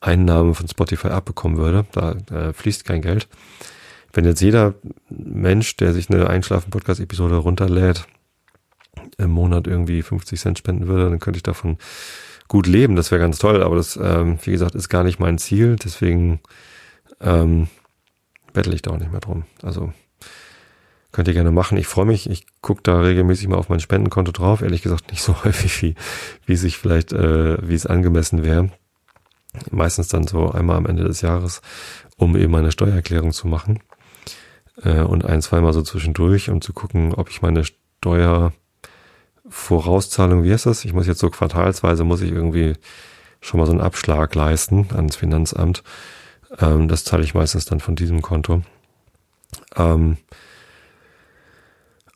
Einnahmen von Spotify abbekommen würde. Da äh, fließt kein Geld. Wenn jetzt jeder Mensch, der sich eine Einschlafen-Podcast-Episode runterlädt, im Monat irgendwie 50 Cent spenden würde, dann könnte ich davon gut leben. Das wäre ganz toll, aber das, ähm, wie gesagt, ist gar nicht mein Ziel. Deswegen ähm, bettel ich da auch nicht mehr drum. Also könnt ihr gerne machen. Ich freue mich. Ich gucke da regelmäßig mal auf mein Spendenkonto drauf. Ehrlich gesagt nicht so [LAUGHS] häufig, wie, wie sich vielleicht, äh, wie es angemessen wäre. Meistens dann so einmal am Ende des Jahres, um eben meine Steuererklärung zu machen äh, und ein, zweimal so zwischendurch, um zu gucken, ob ich meine Steuervorauszahlung, wie heißt das? Ich muss jetzt so quartalsweise, muss ich irgendwie schon mal so einen Abschlag leisten ans Finanzamt. Ähm, das zahle ich meistens dann von diesem Konto. Ähm,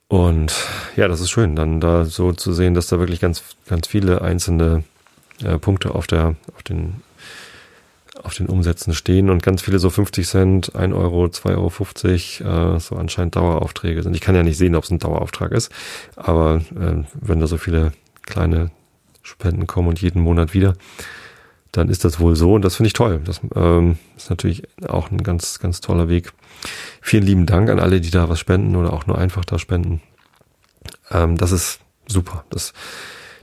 und ja, das ist schön, dann da so zu sehen, dass da wirklich ganz, ganz viele einzelne äh, Punkte auf der, auf den auf den Umsätzen stehen und ganz viele so 50 Cent, 1 Euro, 2,50 Euro, äh, so anscheinend Daueraufträge sind. Ich kann ja nicht sehen, ob es ein Dauerauftrag ist, aber äh, wenn da so viele kleine Spenden kommen und jeden Monat wieder, dann ist das wohl so und das finde ich toll. Das ähm, ist natürlich auch ein ganz, ganz toller Weg. Vielen lieben Dank an alle, die da was spenden oder auch nur einfach da spenden. Ähm, das ist super. Das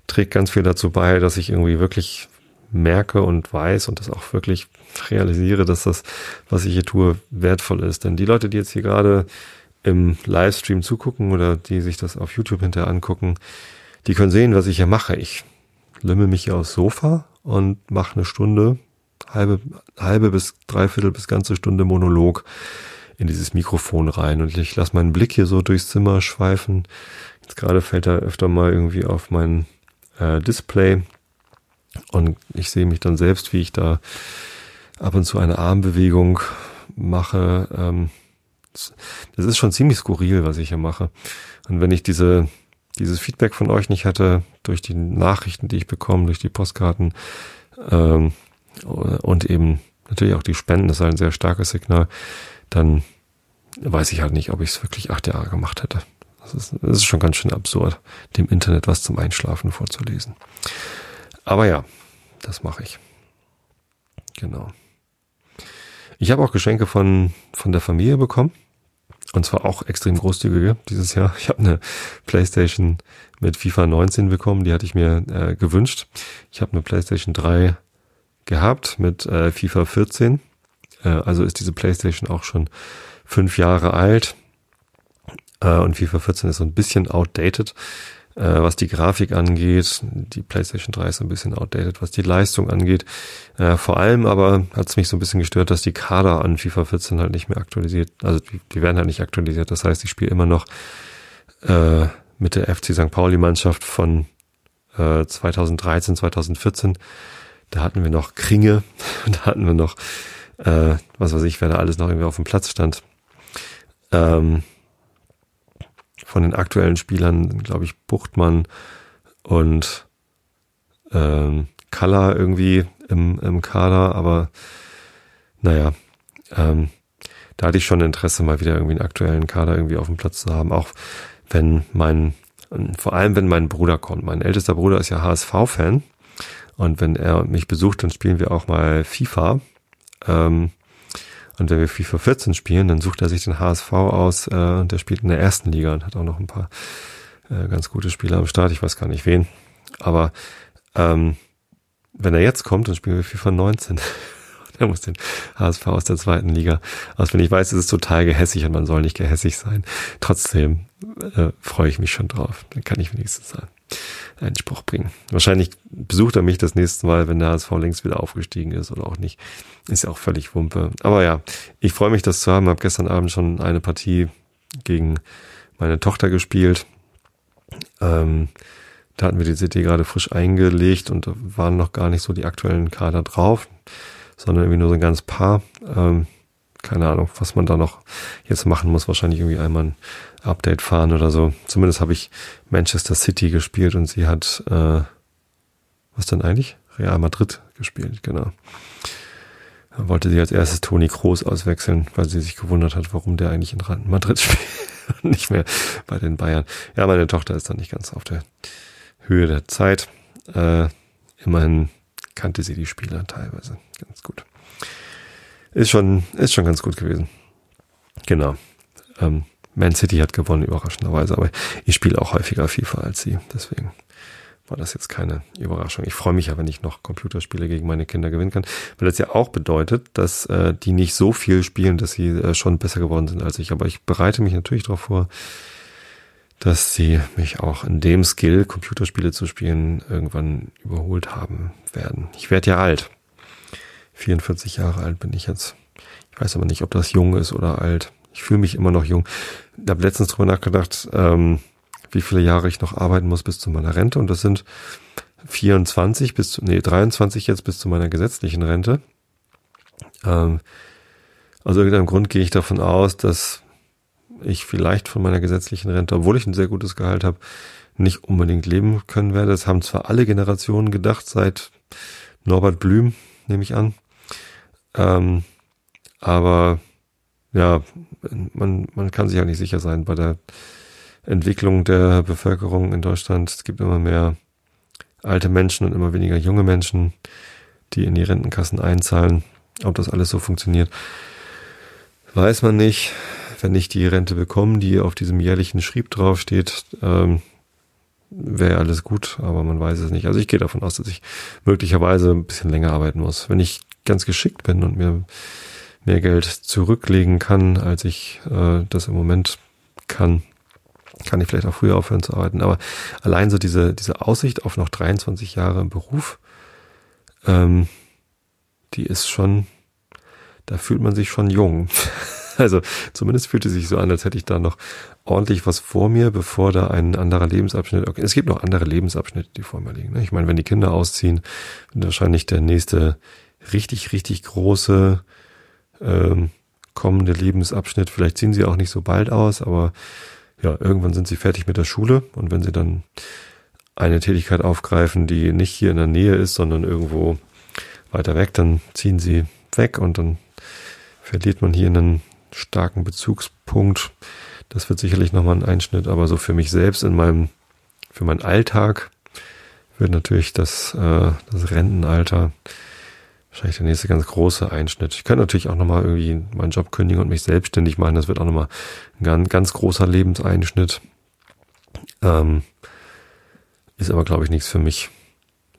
trägt ganz viel dazu bei, dass ich irgendwie wirklich merke und weiß und das auch wirklich realisiere, dass das, was ich hier tue, wertvoll ist. Denn die Leute, die jetzt hier gerade im Livestream zugucken oder die sich das auf YouTube hinterher angucken, die können sehen, was ich hier mache. Ich lümmel mich hier aufs Sofa und mache eine Stunde, halbe, halbe bis dreiviertel bis ganze Stunde Monolog in dieses Mikrofon rein und ich lasse meinen Blick hier so durchs Zimmer schweifen. Jetzt gerade fällt er öfter mal irgendwie auf mein äh, Display und ich sehe mich dann selbst, wie ich da ab und zu eine Armbewegung mache. Ähm, das ist schon ziemlich skurril, was ich hier mache. Und wenn ich diese, dieses Feedback von euch nicht hätte, durch die Nachrichten, die ich bekomme, durch die Postkarten ähm, und eben natürlich auch die Spenden, das ist ein sehr starkes Signal, dann weiß ich halt nicht, ob ich es wirklich acht Jahre gemacht hätte. Das ist, das ist schon ganz schön absurd, dem Internet was zum Einschlafen vorzulesen. Aber ja, das mache ich. Genau. Ich habe auch Geschenke von, von der Familie bekommen. Und zwar auch extrem großzügige dieses Jahr. Ich habe eine PlayStation mit FIFA 19 bekommen, die hatte ich mir äh, gewünscht. Ich habe eine PlayStation 3 gehabt mit äh, FIFA 14. Äh, also ist diese PlayStation auch schon fünf Jahre alt. Äh, und FIFA 14 ist so ein bisschen outdated äh, was die Grafik angeht. Die PlayStation 3 ist ein bisschen outdated, was die Leistung angeht. Äh, vor allem aber hat es mich so ein bisschen gestört, dass die Kader an FIFA 14 halt nicht mehr aktualisiert, also die, die werden halt nicht aktualisiert. Das heißt, ich spiele immer noch äh, mit der FC St. Pauli-Mannschaft von äh, 2013, 2014. Da hatten wir noch Kringe, [LAUGHS] da hatten wir noch, äh, was weiß ich, wer da alles noch irgendwie auf dem Platz stand. Ähm, von den aktuellen Spielern, glaube ich, Buchtmann und ähm, Kalla irgendwie im, im Kader, aber naja, ähm, da hatte ich schon Interesse, mal wieder irgendwie einen aktuellen Kader irgendwie auf dem Platz zu haben, auch wenn mein, vor allem wenn mein Bruder kommt. Mein ältester Bruder ist ja HSV-Fan und wenn er mich besucht, dann spielen wir auch mal FIFA. Ähm, und wenn wir FIFA 14 spielen, dann sucht er sich den HSV aus äh, und der spielt in der ersten Liga und hat auch noch ein paar äh, ganz gute Spieler am Start. Ich weiß gar nicht wen. Aber ähm, wenn er jetzt kommt, dann spielen wir FIFA 19. [LAUGHS] der muss den HSV aus der zweiten Liga auswendig. Ich weiß, es ist total gehässig und man soll nicht gehässig sein. Trotzdem äh, freue ich mich schon drauf. Dann kann ich wenigstens sagen einen Spruch bringen. Wahrscheinlich besucht er mich das nächste Mal, wenn der HSV längst wieder aufgestiegen ist oder auch nicht. Ist ja auch völlig Wumpe. Aber ja, ich freue mich, das zu haben. Habe gestern Abend schon eine Partie gegen meine Tochter gespielt. Ähm, da hatten wir die CD gerade frisch eingelegt und waren noch gar nicht so die aktuellen Kader drauf, sondern irgendwie nur so ein ganz paar. Ähm, keine Ahnung, was man da noch jetzt machen muss. Wahrscheinlich irgendwie einmal ein Update fahren oder so. Zumindest habe ich Manchester City gespielt und sie hat, äh, was denn eigentlich? Real Madrid gespielt, genau. Da wollte sie als erstes Toni Kroos auswechseln, weil sie sich gewundert hat, warum der eigentlich in Madrid [LAUGHS] spielt und nicht mehr bei den Bayern. Ja, meine Tochter ist dann nicht ganz auf der Höhe der Zeit. Äh, immerhin kannte sie die Spieler teilweise ganz gut. Ist schon, ist schon ganz gut gewesen. Genau. Ähm, Man City hat gewonnen, überraschenderweise, aber ich spiele auch häufiger FIFA als sie. Deswegen war das jetzt keine Überraschung. Ich freue mich ja, wenn ich noch Computerspiele gegen meine Kinder gewinnen kann, weil das ja auch bedeutet, dass äh, die nicht so viel spielen, dass sie äh, schon besser geworden sind als ich. Aber ich bereite mich natürlich darauf vor, dass sie mich auch in dem Skill, Computerspiele zu spielen, irgendwann überholt haben werden. Ich werde ja alt. 44 Jahre alt bin ich jetzt. Ich weiß aber nicht, ob das jung ist oder alt. Ich fühle mich immer noch jung. Ich habe letztens drüber nachgedacht, ähm, wie viele Jahre ich noch arbeiten muss bis zu meiner Rente. Und das sind 24 bis zu, nee, 23 jetzt bis zu meiner gesetzlichen Rente. Ähm, aus irgendeinem Grund gehe ich davon aus, dass ich vielleicht von meiner gesetzlichen Rente, obwohl ich ein sehr gutes Gehalt habe, nicht unbedingt leben können werde. Das haben zwar alle Generationen gedacht, seit Norbert Blüm, nehme ich an. Ähm, aber ja, man, man kann sich auch nicht sicher sein bei der Entwicklung der Bevölkerung in Deutschland. Es gibt immer mehr alte Menschen und immer weniger junge Menschen, die in die Rentenkassen einzahlen. Ob das alles so funktioniert, weiß man nicht. Wenn ich die Rente bekomme, die auf diesem jährlichen Schrieb draufsteht, ähm, wäre alles gut, aber man weiß es nicht. Also ich gehe davon aus, dass ich möglicherweise ein bisschen länger arbeiten muss. Wenn ich ganz geschickt bin und mir mehr Geld zurücklegen kann, als ich äh, das im Moment kann, kann ich vielleicht auch früher aufhören zu arbeiten. Aber allein so diese, diese Aussicht auf noch 23 Jahre im Beruf, ähm, die ist schon, da fühlt man sich schon jung. [LAUGHS] Also zumindest fühlt es sich so an, als hätte ich da noch ordentlich was vor mir, bevor da ein anderer Lebensabschnitt. Okay, es gibt noch andere Lebensabschnitte, die vor mir liegen. Ne? Ich meine, wenn die Kinder ausziehen, wird wahrscheinlich der nächste richtig, richtig große ähm, kommende Lebensabschnitt. Vielleicht ziehen sie auch nicht so bald aus, aber ja, irgendwann sind sie fertig mit der Schule und wenn sie dann eine Tätigkeit aufgreifen, die nicht hier in der Nähe ist, sondern irgendwo weiter weg, dann ziehen sie weg und dann verliert man hier einen starken Bezugspunkt. Das wird sicherlich nochmal ein Einschnitt, aber so für mich selbst in meinem, für meinen Alltag wird natürlich das, äh, das Rentenalter wahrscheinlich der nächste ganz große Einschnitt. Ich könnte natürlich auch nochmal irgendwie meinen Job kündigen und mich selbstständig machen. Das wird auch nochmal ein ganz, ganz großer Lebenseinschnitt. Ähm, ist aber, glaube ich, nichts für mich.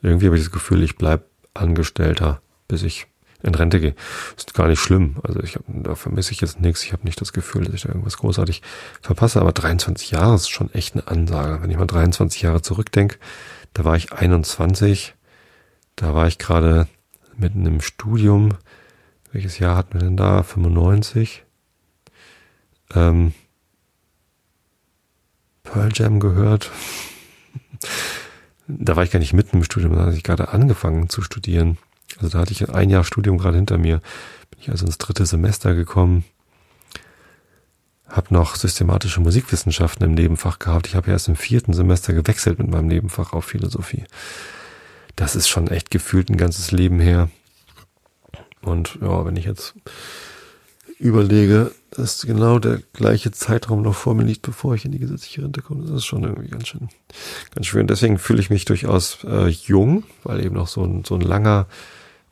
Irgendwie habe ich das Gefühl, ich bleib Angestellter, bis ich in Rente gehe. Ist gar nicht schlimm. Also ich hab, da vermisse ich jetzt nichts. Ich habe nicht das Gefühl, dass ich da irgendwas großartig verpasse. Aber 23 Jahre ist schon echt eine Ansage. Wenn ich mal 23 Jahre zurückdenke, da war ich 21. Da war ich gerade mitten im Studium. Welches Jahr hatten wir denn da? 95. Ähm, Pearl Jam gehört. da war ich gar nicht mitten im Studium, da hatte ich gerade angefangen zu studieren. Also da hatte ich ein Jahr Studium gerade hinter mir. Bin ich also ins dritte Semester gekommen. Hab noch systematische Musikwissenschaften im Nebenfach gehabt. Ich habe erst im vierten Semester gewechselt mit meinem Nebenfach auf Philosophie. Das ist schon echt gefühlt ein ganzes Leben her. Und ja, wenn ich jetzt überlege, dass genau der gleiche Zeitraum noch vor mir liegt, bevor ich in die gesetzliche Rente komme, das ist schon irgendwie ganz schön, ganz schön. Deswegen fühle ich mich durchaus äh, jung, weil eben noch so ein, so ein langer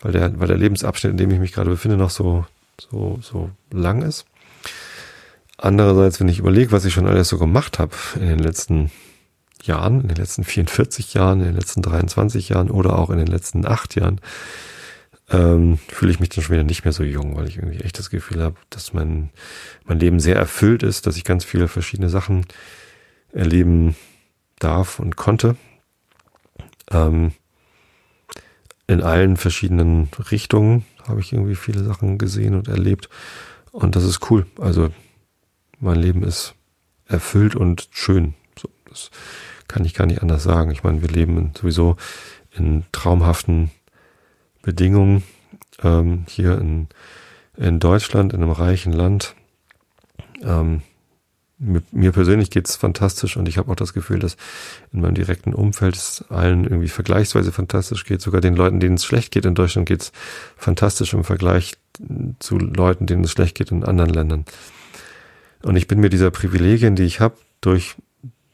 weil der, weil der Lebensabschnitt, in dem ich mich gerade befinde, noch so, so, so lang ist. Andererseits, wenn ich überlege, was ich schon alles so gemacht habe in den letzten Jahren, in den letzten 44 Jahren, in den letzten 23 Jahren oder auch in den letzten acht Jahren, ähm, fühle ich mich dann schon wieder nicht mehr so jung, weil ich irgendwie echt das Gefühl habe, dass mein, mein Leben sehr erfüllt ist, dass ich ganz viele verschiedene Sachen erleben darf und konnte. Ähm, in allen verschiedenen Richtungen habe ich irgendwie viele Sachen gesehen und erlebt. Und das ist cool. Also mein Leben ist erfüllt und schön. So, das kann ich gar nicht anders sagen. Ich meine, wir leben sowieso in traumhaften Bedingungen ähm, hier in, in Deutschland, in einem reichen Land. Ähm, mir persönlich geht's fantastisch und ich habe auch das Gefühl, dass in meinem direkten Umfeld es allen irgendwie vergleichsweise fantastisch geht. Sogar den Leuten, denen es schlecht geht in Deutschland, geht's fantastisch im Vergleich zu Leuten, denen es schlecht geht in anderen Ländern. Und ich bin mir dieser Privilegien, die ich habe, durch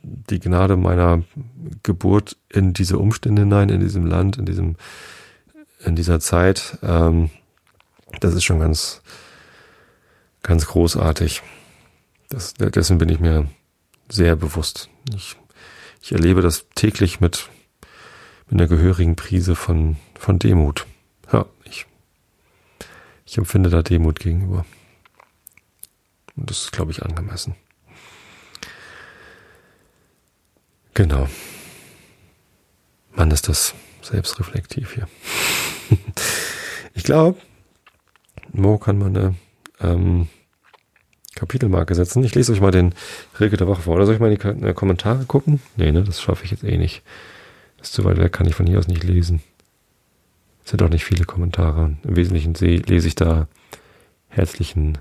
die Gnade meiner Geburt in diese Umstände hinein, in diesem Land, in diesem, in dieser Zeit, ähm, das ist schon ganz, ganz großartig. Das, dessen bin ich mir sehr bewusst. Ich, ich erlebe das täglich mit, mit einer gehörigen Prise von, von Demut. Ja, ich, ich empfinde da Demut gegenüber. Und das ist, glaube ich, angemessen. Genau. Mann, ist das selbstreflektiv hier. [LAUGHS] ich glaube, Mo kann man eine ähm, Kapitelmarke setzen. Ich lese euch mal den Rilke der Woche vor. Oder soll ich mal in die äh, Kommentare gucken? Nee, ne, das schaffe ich jetzt eh nicht. Ist zu weit weg, kann ich von hier aus nicht lesen. Es sind auch nicht viele Kommentare. Im Wesentlichen lese ich da herzlichen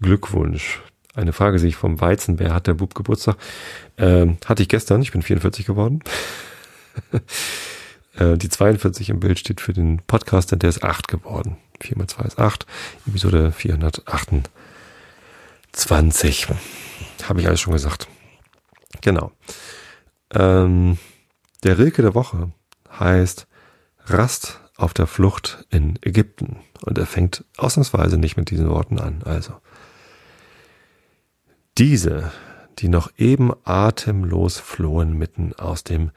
Glückwunsch. Eine Frage sehe ich vom Weizenbär. Hat der Bub Geburtstag? Ähm, hatte ich gestern. Ich bin 44 geworden. [LAUGHS] äh, die 42 im Bild steht für den Podcaster. Der ist 8 geworden. 4 mal 2 ist 8. Episode 408. 20. Habe ich alles schon gesagt. Genau. Ähm, der Rilke der Woche heißt Rast auf der Flucht in Ägypten. Und er fängt ausnahmsweise nicht mit diesen Worten an. Also. Diese, die noch eben atemlos flohen mitten aus dem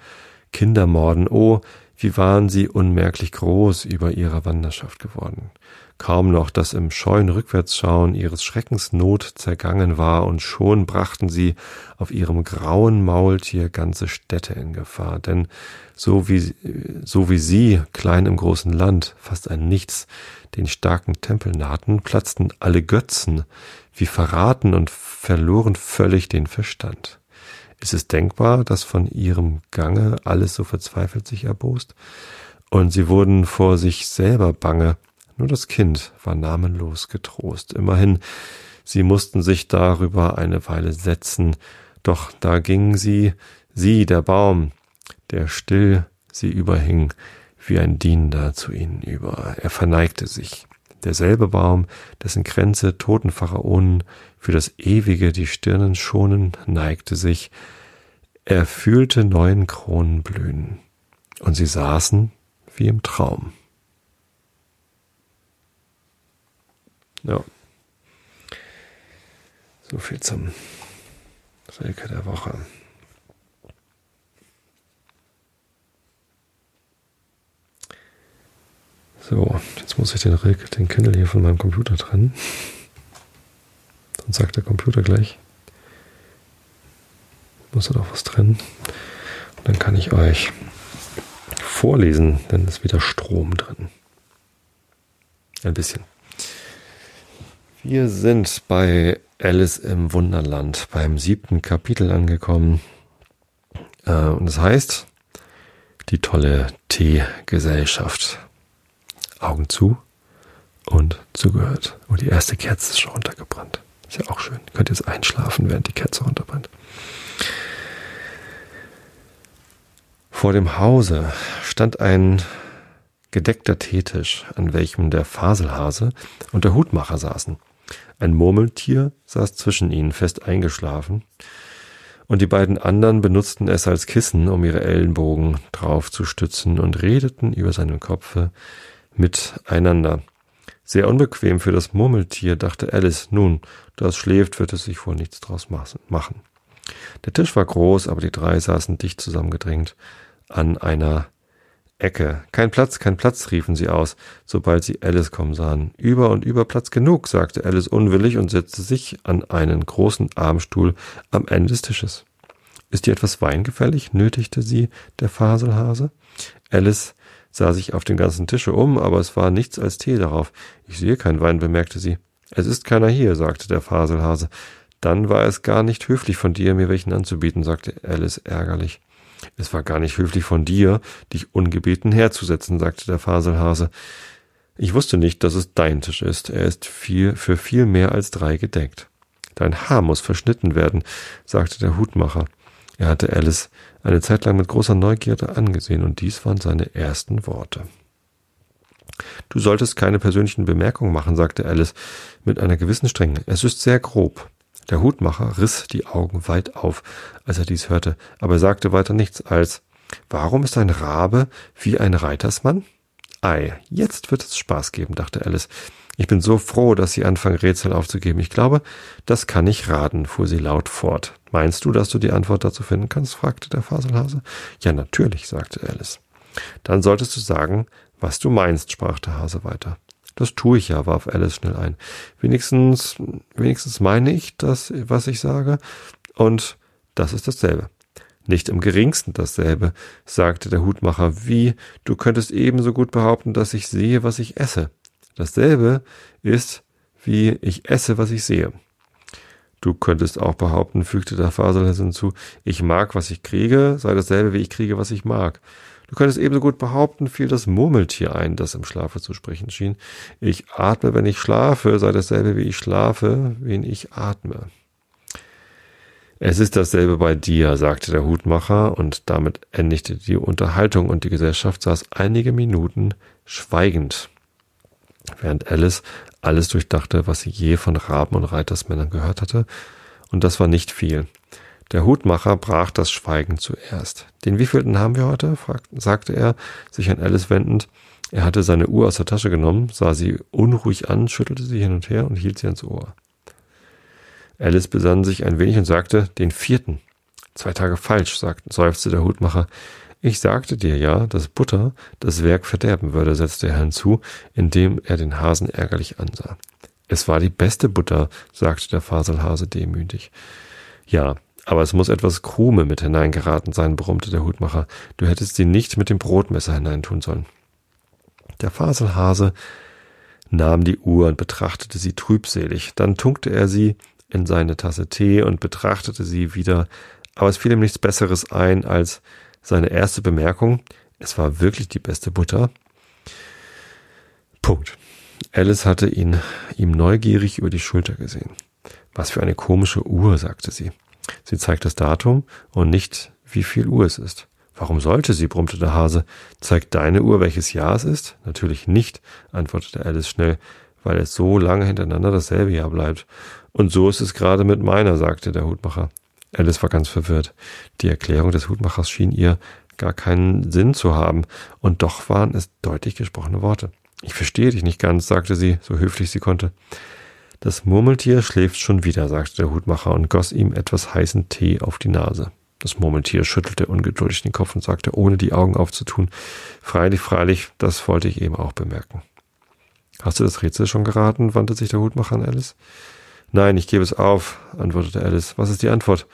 Kindermorden, oh, wie waren sie unmerklich groß über ihrer Wanderschaft geworden kaum noch, dass im scheuen Rückwärtsschauen ihres Schreckens Not zergangen war, und schon brachten sie auf ihrem grauen Maultier ganze Städte in Gefahr. Denn so wie, so wie sie, klein im großen Land, fast ein Nichts, den starken Tempel nahten, platzten alle Götzen, wie verraten und verloren völlig den Verstand. Ist es denkbar, dass von ihrem Gange alles so verzweifelt sich erbost? Und sie wurden vor sich selber bange, nur das Kind war namenlos getrost. Immerhin, sie mussten sich darüber eine Weile setzen, doch da ging sie, sie, der Baum, der still sie überhing, wie ein Dienender zu ihnen über. Er verneigte sich. Derselbe Baum, dessen Kränze toten Pharaonen für das Ewige die Stirnen schonen, neigte sich. Er fühlte neuen Kronen blühen. Und sie saßen wie im Traum. Ja. So viel zum Rilke der Woche. So, jetzt muss ich den Rilke, den Kindle hier von meinem Computer trennen. Sonst sagt der Computer gleich, muss er doch was trennen. Und dann kann ich euch vorlesen, denn ist wieder Strom drin. Ein bisschen. Wir sind bei Alice im Wunderland beim siebten Kapitel angekommen. Äh, und es das heißt, die tolle Teegesellschaft. Augen zu und zugehört. Und die erste Kerze ist schon runtergebrannt. Ist ja auch schön. Ihr könnt jetzt einschlafen, während die Kerze runterbrennt. Vor dem Hause stand ein gedeckter Teetisch, an welchem der Faselhase und der Hutmacher saßen. Ein Murmeltier saß zwischen ihnen fest eingeschlafen, und die beiden anderen benutzten es als Kissen, um ihre Ellenbogen drauf zu stützen und redeten über seinem Kopfe miteinander. Sehr unbequem für das Murmeltier, dachte Alice. Nun, da es schläft, wird es sich wohl nichts draus machen. Der Tisch war groß, aber die drei saßen dicht zusammengedrängt an einer Ecke. Kein Platz, kein Platz, riefen sie aus, sobald sie Alice kommen sahen. Über und über Platz genug, sagte Alice unwillig und setzte sich an einen großen Armstuhl am Ende des Tisches. Ist dir etwas Wein gefällig? nötigte sie der Faselhase. Alice sah sich auf den ganzen Tische um, aber es war nichts als Tee darauf. Ich sehe keinen Wein, bemerkte sie. Es ist keiner hier, sagte der Faselhase. Dann war es gar nicht höflich von dir, mir welchen anzubieten, sagte Alice ärgerlich. Es war gar nicht höflich von dir, dich ungebeten herzusetzen, sagte der Faselhase. Ich wusste nicht, dass es dein Tisch ist. Er ist viel, für viel mehr als drei gedeckt. Dein Haar muss verschnitten werden, sagte der Hutmacher. Er hatte Alice eine Zeit lang mit großer Neugierde angesehen, und dies waren seine ersten Worte. Du solltest keine persönlichen Bemerkungen machen, sagte Alice mit einer gewissen Strenge. Es ist sehr grob. Der Hutmacher riss die Augen weit auf, als er dies hörte, aber er sagte weiter nichts als Warum ist ein Rabe wie ein Reitersmann? Ei, jetzt wird es Spaß geben, dachte Alice. Ich bin so froh, dass Sie anfangen, Rätsel aufzugeben. Ich glaube, das kann ich raten, fuhr sie laut fort. Meinst du, dass du die Antwort dazu finden kannst? fragte der Faselhase. Ja, natürlich, sagte Alice. Dann solltest du sagen, was du meinst, sprach der Hase weiter. Das tue ich ja, warf Alice schnell ein. Wenigstens, wenigstens meine ich das, was ich sage, und das ist dasselbe. Nicht im geringsten dasselbe, sagte der Hutmacher. Wie, du könntest ebenso gut behaupten, dass ich sehe, was ich esse. Dasselbe ist, wie ich esse, was ich sehe. Du könntest auch behaupten, fügte der Faselhals hinzu, ich mag, was ich kriege, sei dasselbe, wie ich kriege, was ich mag. Du könntest ebenso gut behaupten, fiel das Murmeltier ein, das im Schlafe zu sprechen schien. Ich atme, wenn ich schlafe, sei dasselbe, wie ich schlafe, wen ich atme. Es ist dasselbe bei dir, sagte der Hutmacher, und damit endigte die Unterhaltung und die Gesellschaft saß einige Minuten schweigend, während Alice alles durchdachte, was sie je von Raben und Reitersmännern gehört hatte, und das war nicht viel. Der Hutmacher brach das Schweigen zuerst. Den wievielten haben wir heute? fragte, sagte er, sich an Alice wendend. Er hatte seine Uhr aus der Tasche genommen, sah sie unruhig an, schüttelte sie hin und her und hielt sie ans Ohr. Alice besann sich ein wenig und sagte, den vierten. Zwei Tage falsch, sagte, seufzte der Hutmacher. Ich sagte dir ja, dass Butter das Werk verderben würde, setzte er hinzu, indem er den Hasen ärgerlich ansah. Es war die beste Butter, sagte der Faselhase demütig. Ja, aber es muss etwas Krume mit hineingeraten sein, brummte der Hutmacher. Du hättest sie nicht mit dem Brotmesser hineintun sollen. Der Faselhase nahm die Uhr und betrachtete sie trübselig. Dann tunkte er sie in seine Tasse Tee und betrachtete sie wieder, aber es fiel ihm nichts Besseres ein als seine erste Bemerkung. Es war wirklich die beste Butter. Punkt. Alice hatte ihn ihm neugierig über die Schulter gesehen. Was für eine komische Uhr, sagte sie. Sie zeigt das Datum und nicht, wie viel Uhr es ist. Warum sollte sie, brummte der Hase. Zeigt deine Uhr, welches Jahr es ist? Natürlich nicht, antwortete Alice schnell, weil es so lange hintereinander dasselbe Jahr bleibt. Und so ist es gerade mit meiner, sagte der Hutmacher. Alice war ganz verwirrt. Die Erklärung des Hutmachers schien ihr gar keinen Sinn zu haben, und doch waren es deutlich gesprochene Worte. Ich verstehe dich nicht ganz, sagte sie, so höflich sie konnte. Das Murmeltier schläft schon wieder, sagte der Hutmacher und goss ihm etwas heißen Tee auf die Nase. Das Murmeltier schüttelte ungeduldig den Kopf und sagte, ohne die Augen aufzutun, freilich, freilich, das wollte ich eben auch bemerken. Hast du das Rätsel schon geraten? wandte sich der Hutmacher an Alice. Nein, ich gebe es auf, antwortete Alice. Was ist die Antwort?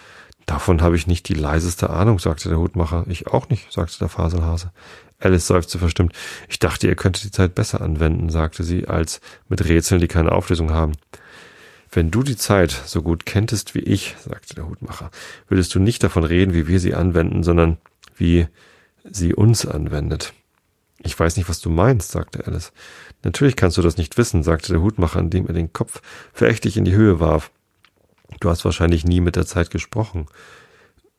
Davon habe ich nicht die leiseste Ahnung, sagte der Hutmacher. Ich auch nicht, sagte der Faselhase. Alice seufzte verstimmt. Ich dachte, ihr könntet die Zeit besser anwenden, sagte sie, als mit Rätseln, die keine Auflösung haben. Wenn du die Zeit so gut kenntest wie ich, sagte der Hutmacher, würdest du nicht davon reden, wie wir sie anwenden, sondern wie sie uns anwendet. Ich weiß nicht, was du meinst, sagte Alice. Natürlich kannst du das nicht wissen, sagte der Hutmacher, indem er den Kopf verächtlich in die Höhe warf. Du hast wahrscheinlich nie mit der Zeit gesprochen.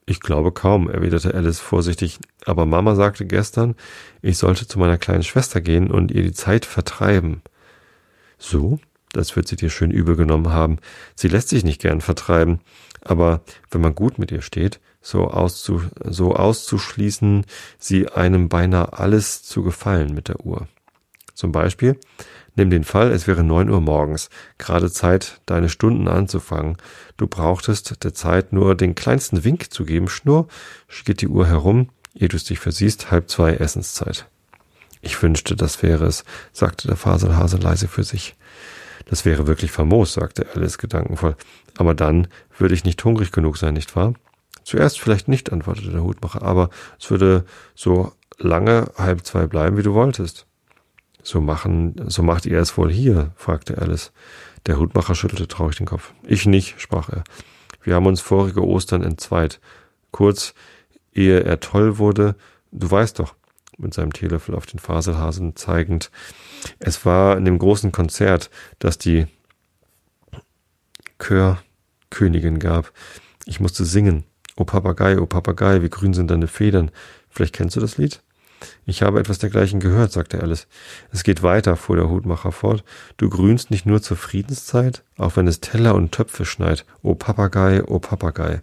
Ich glaube kaum, erwiderte Alice vorsichtig, aber Mama sagte gestern, ich sollte zu meiner kleinen Schwester gehen und ihr die Zeit vertreiben. So? Das wird sie dir schön übel genommen haben. Sie lässt sich nicht gern vertreiben, aber wenn man gut mit ihr steht, so, auszu so auszuschließen, sie einem beinahe alles zu gefallen mit der Uhr. Zum Beispiel, Nimm den Fall, es wäre neun Uhr morgens, gerade Zeit, deine Stunden anzufangen. Du brauchtest der Zeit nur den kleinsten Wink zu geben. Schnur, geht die Uhr herum, ehe du es dich versiehst, halb zwei Essenszeit. Ich wünschte, das wäre es, sagte der Faselhase leise für sich. Das wäre wirklich famos, sagte Alice gedankenvoll. Aber dann würde ich nicht hungrig genug sein, nicht wahr? Zuerst vielleicht nicht, antwortete der Hutmacher, aber es würde so lange halb zwei bleiben, wie du wolltest. So machen, so macht ihr es wohl hier? fragte Alice. Der Hutmacher schüttelte traurig den Kopf. Ich nicht, sprach er. Wir haben uns vorige Ostern entzweit. Kurz, ehe er toll wurde, du weißt doch, mit seinem Teelöffel auf den Faselhasen zeigend. Es war in dem großen Konzert, das die Chörkönigin gab. Ich musste singen. O Papagei, o Papagei, wie grün sind deine Federn. Vielleicht kennst du das Lied? Ich habe etwas dergleichen gehört, sagte Alice. Es geht weiter, fuhr der Hutmacher fort. Du grünst nicht nur zur Friedenszeit, auch wenn es Teller und Töpfe schneit. O Papagei, o Papagei.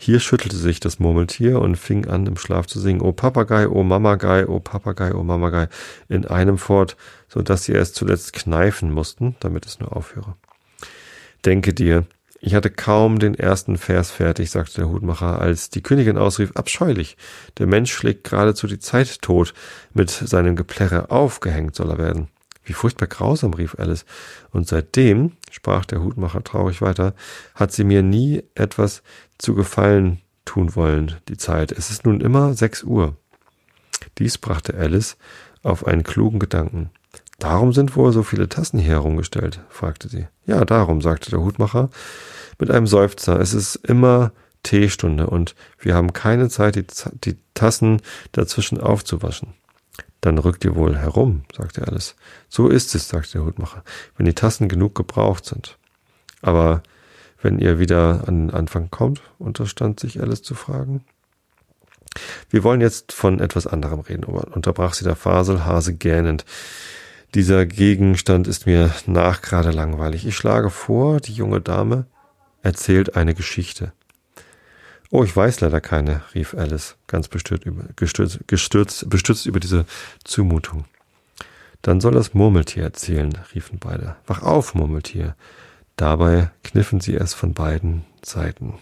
Hier schüttelte sich das Murmeltier und fing an, im Schlaf zu singen. O Papagei, o Mamagei, o Papagei, o Mamagei, in einem fort, so dass sie es zuletzt kneifen mussten, damit es nur aufhöre. Denke dir, ich hatte kaum den ersten Vers fertig, sagte der Hutmacher, als die Königin ausrief, abscheulich, der Mensch schlägt geradezu die Zeit tot, mit seinem Geplärre aufgehängt soll er werden. Wie furchtbar grausam, rief Alice. Und seitdem, sprach der Hutmacher traurig weiter, hat sie mir nie etwas zu gefallen tun wollen, die Zeit. Es ist nun immer sechs Uhr. Dies brachte Alice auf einen klugen Gedanken. Darum sind wohl so viele Tassen hier herumgestellt? fragte sie. Ja, darum, sagte der Hutmacher mit einem Seufzer. Es ist immer Teestunde und wir haben keine Zeit, die, die Tassen dazwischen aufzuwaschen. Dann rückt ihr wohl herum, sagte Alice. So ist es, sagte der Hutmacher, wenn die Tassen genug gebraucht sind. Aber wenn ihr wieder an den Anfang kommt, unterstand sich Alice zu fragen. Wir wollen jetzt von etwas anderem reden, unterbrach sie der Faselhase gähnend. Dieser Gegenstand ist mir nachgerade langweilig. Ich schlage vor, die junge Dame erzählt eine Geschichte. Oh, ich weiß leider keine, rief Alice, ganz bestürzt über, gestürzt, gestürzt, bestürzt über diese Zumutung. Dann soll das Murmeltier erzählen, riefen beide. Wach auf, Murmeltier. Dabei kniffen sie es von beiden Seiten.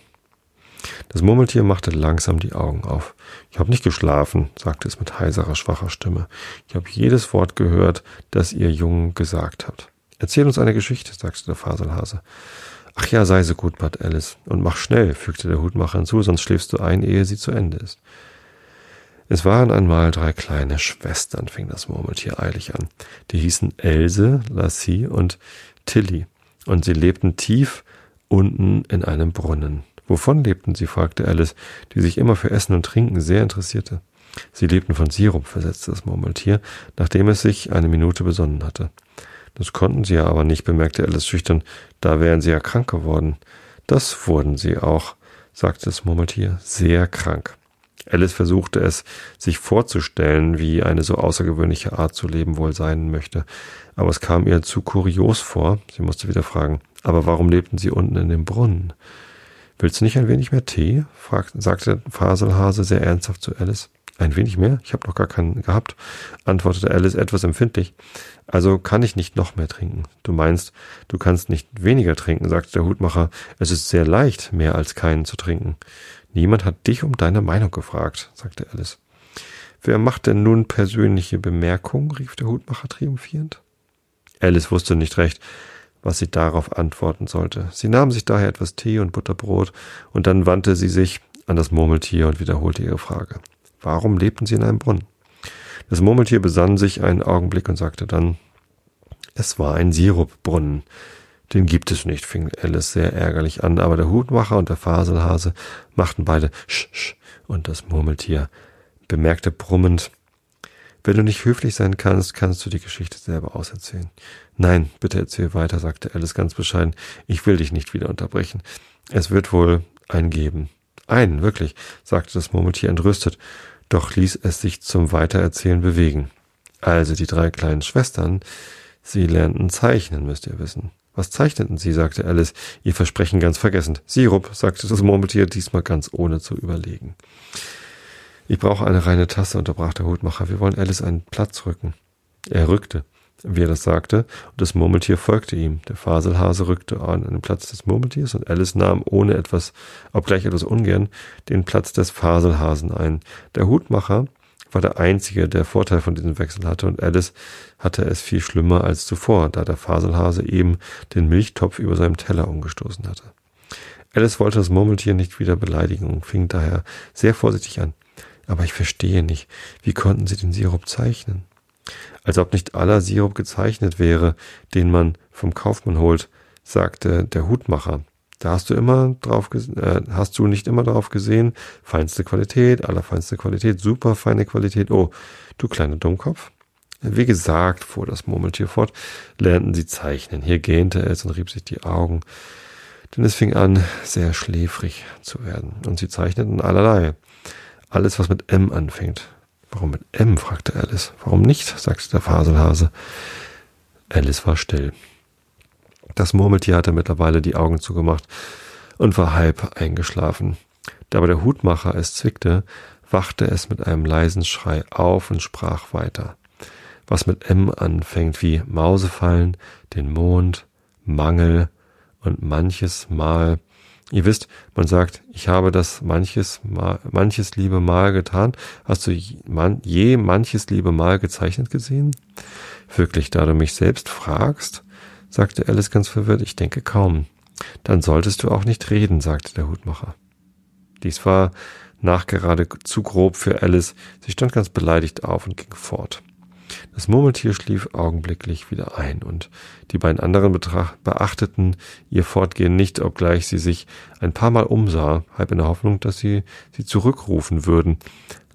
Das Murmeltier machte langsam die Augen auf. Ich habe nicht geschlafen, sagte es mit heiserer, schwacher Stimme. Ich habe jedes Wort gehört, das ihr Jungen gesagt habt. Erzähl uns eine Geschichte, sagte der Faselhase. Ach ja, sei so gut, bat Alice. Und mach schnell, fügte der Hutmacher hinzu, sonst schläfst du ein, ehe sie zu Ende ist. Es waren einmal drei kleine Schwestern, fing das Murmeltier eilig an. Die hießen Else, Lassie und Tilly. Und sie lebten tief unten in einem Brunnen. Wovon lebten sie? fragte Alice, die sich immer für Essen und Trinken sehr interessierte. Sie lebten von Sirup, versetzte das Murmeltier, nachdem es sich eine Minute besonnen hatte. Das konnten sie ja aber nicht, bemerkte Alice schüchtern, da wären sie ja krank geworden. Das wurden sie auch, sagte das Murmeltier, sehr krank. Alice versuchte es, sich vorzustellen, wie eine so außergewöhnliche Art zu leben wohl sein möchte, aber es kam ihr zu kurios vor. Sie musste wieder fragen, aber warum lebten sie unten in dem Brunnen? Willst du nicht ein wenig mehr Tee? fragte, sagte Faselhase sehr ernsthaft zu Alice. Ein wenig mehr? Ich habe noch gar keinen gehabt, antwortete Alice etwas empfindlich. Also kann ich nicht noch mehr trinken. Du meinst, du kannst nicht weniger trinken, sagte der Hutmacher. Es ist sehr leicht, mehr als keinen zu trinken. Niemand hat dich um deine Meinung gefragt, sagte Alice. Wer macht denn nun persönliche Bemerkungen? rief der Hutmacher triumphierend. Alice wusste nicht recht, was sie darauf antworten sollte. Sie nahm sich daher etwas Tee und Butterbrot, und dann wandte sie sich an das Murmeltier und wiederholte ihre Frage. Warum lebten sie in einem Brunnen? Das Murmeltier besann sich einen Augenblick und sagte dann, es war ein Sirupbrunnen. Den gibt es nicht, fing Alice sehr ärgerlich an, aber der Hutmacher und der Faselhase machten beide sch, sch und das Murmeltier bemerkte brummend, wenn du nicht höflich sein kannst, kannst du die Geschichte selber auserzählen. Nein, bitte erzähl weiter, sagte Alice ganz bescheiden. Ich will dich nicht wieder unterbrechen. Es wird wohl einen geben. Einen, wirklich, sagte das Murmeltier entrüstet, doch ließ es sich zum Weitererzählen bewegen. Also die drei kleinen Schwestern, sie lernten zeichnen, müsst ihr wissen. Was zeichneten sie? sagte Alice, ihr Versprechen ganz vergessend. Sirup, sagte das Murmeltier, diesmal ganz ohne zu überlegen. Ich brauche eine reine Tasse, unterbrach der Hutmacher. Wir wollen Alice einen Platz rücken. Er rückte, wie er das sagte, und das Murmeltier folgte ihm. Der Faselhase rückte an den Platz des Murmeltiers und Alice nahm, ohne etwas, obgleich etwas ungern, den Platz des Faselhasen ein. Der Hutmacher war der einzige, der Vorteil von diesem Wechsel hatte und Alice hatte es viel schlimmer als zuvor, da der Faselhase eben den Milchtopf über seinem Teller umgestoßen hatte. Alice wollte das Murmeltier nicht wieder beleidigen und fing daher sehr vorsichtig an. Aber ich verstehe nicht, wie konnten Sie den Sirup zeichnen? Als ob nicht aller Sirup gezeichnet wäre, den man vom Kaufmann holt, sagte der Hutmacher. Da hast du immer drauf, äh, hast du nicht immer drauf gesehen, feinste Qualität, allerfeinste Qualität, super feine Qualität. Oh, du kleiner Dummkopf. Wie gesagt, fuhr das Murmeltier fort, lernten sie zeichnen. Hier gähnte es und rieb sich die Augen, denn es fing an, sehr schläfrig zu werden. Und sie zeichneten allerlei. Alles, was mit M anfängt. Warum mit M? fragte Alice. Warum nicht? sagte der Faselhase. Alice war still. Das Murmeltier hatte mittlerweile die Augen zugemacht und war halb eingeschlafen. Da aber der Hutmacher es zwickte, wachte es mit einem leisen Schrei auf und sprach weiter. Was mit M anfängt wie Mausefallen, den Mond, Mangel und manches Mal. Ihr wisst, man sagt, ich habe das manches manches liebe Mal getan. Hast du je manches liebe Mal gezeichnet gesehen? Wirklich, da du mich selbst fragst, sagte Alice ganz verwirrt. Ich denke kaum. Dann solltest du auch nicht reden, sagte der Hutmacher. Dies war nachgerade zu grob für Alice. Sie stand ganz beleidigt auf und ging fort. Das Murmeltier schlief augenblicklich wieder ein, und die beiden anderen Betracht beachteten ihr Fortgehen nicht, obgleich sie sich ein paar Mal umsah, halb in der Hoffnung, dass sie sie zurückrufen würden.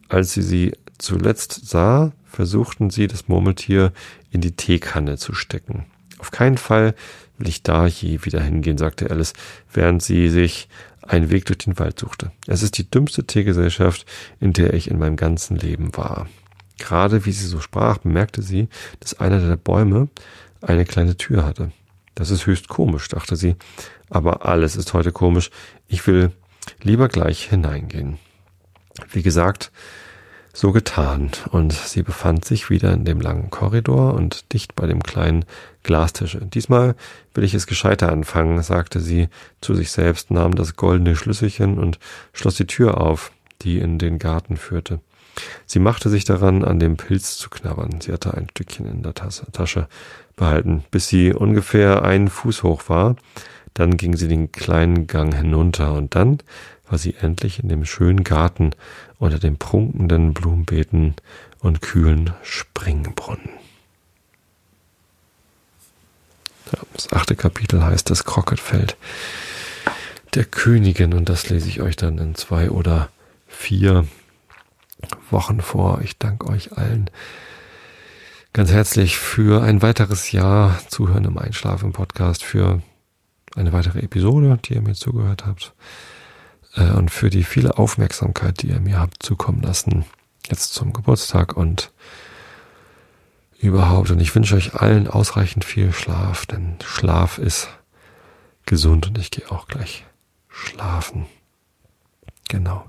Als sie sie zuletzt sah, versuchten sie, das Murmeltier in die Teekanne zu stecken. Auf keinen Fall will ich da je wieder hingehen, sagte Alice, während sie sich einen Weg durch den Wald suchte. Es ist die dümmste Teegesellschaft, in der ich in meinem ganzen Leben war. Gerade wie sie so sprach, bemerkte sie, dass einer der Bäume eine kleine Tür hatte. Das ist höchst komisch, dachte sie, aber alles ist heute komisch. Ich will lieber gleich hineingehen. Wie gesagt, so getan, und sie befand sich wieder in dem langen Korridor und dicht bei dem kleinen Glastisch. Diesmal will ich es gescheiter anfangen, sagte sie zu sich selbst, nahm das goldene Schlüsselchen und schloss die Tür auf, die in den Garten führte. Sie machte sich daran, an dem Pilz zu knabbern. Sie hatte ein Stückchen in der Tasche behalten, bis sie ungefähr einen Fuß hoch war. Dann ging sie den kleinen Gang hinunter und dann war sie endlich in dem schönen Garten unter den prunkenden Blumenbeeten und kühlen Springbrunnen. Das achte Kapitel heißt das Krocketfeld der Königin und das lese ich euch dann in zwei oder vier Wochen vor. Ich danke euch allen ganz herzlich für ein weiteres Jahr Zuhören im Einschlafen im Podcast, für eine weitere Episode, die ihr mir zugehört habt äh, und für die viele Aufmerksamkeit, die ihr mir habt zukommen lassen, jetzt zum Geburtstag und überhaupt. Und ich wünsche euch allen ausreichend viel Schlaf, denn Schlaf ist gesund und ich gehe auch gleich schlafen. Genau.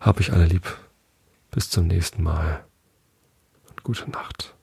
Hab ich alle lieb. Bis zum nächsten Mal und gute Nacht.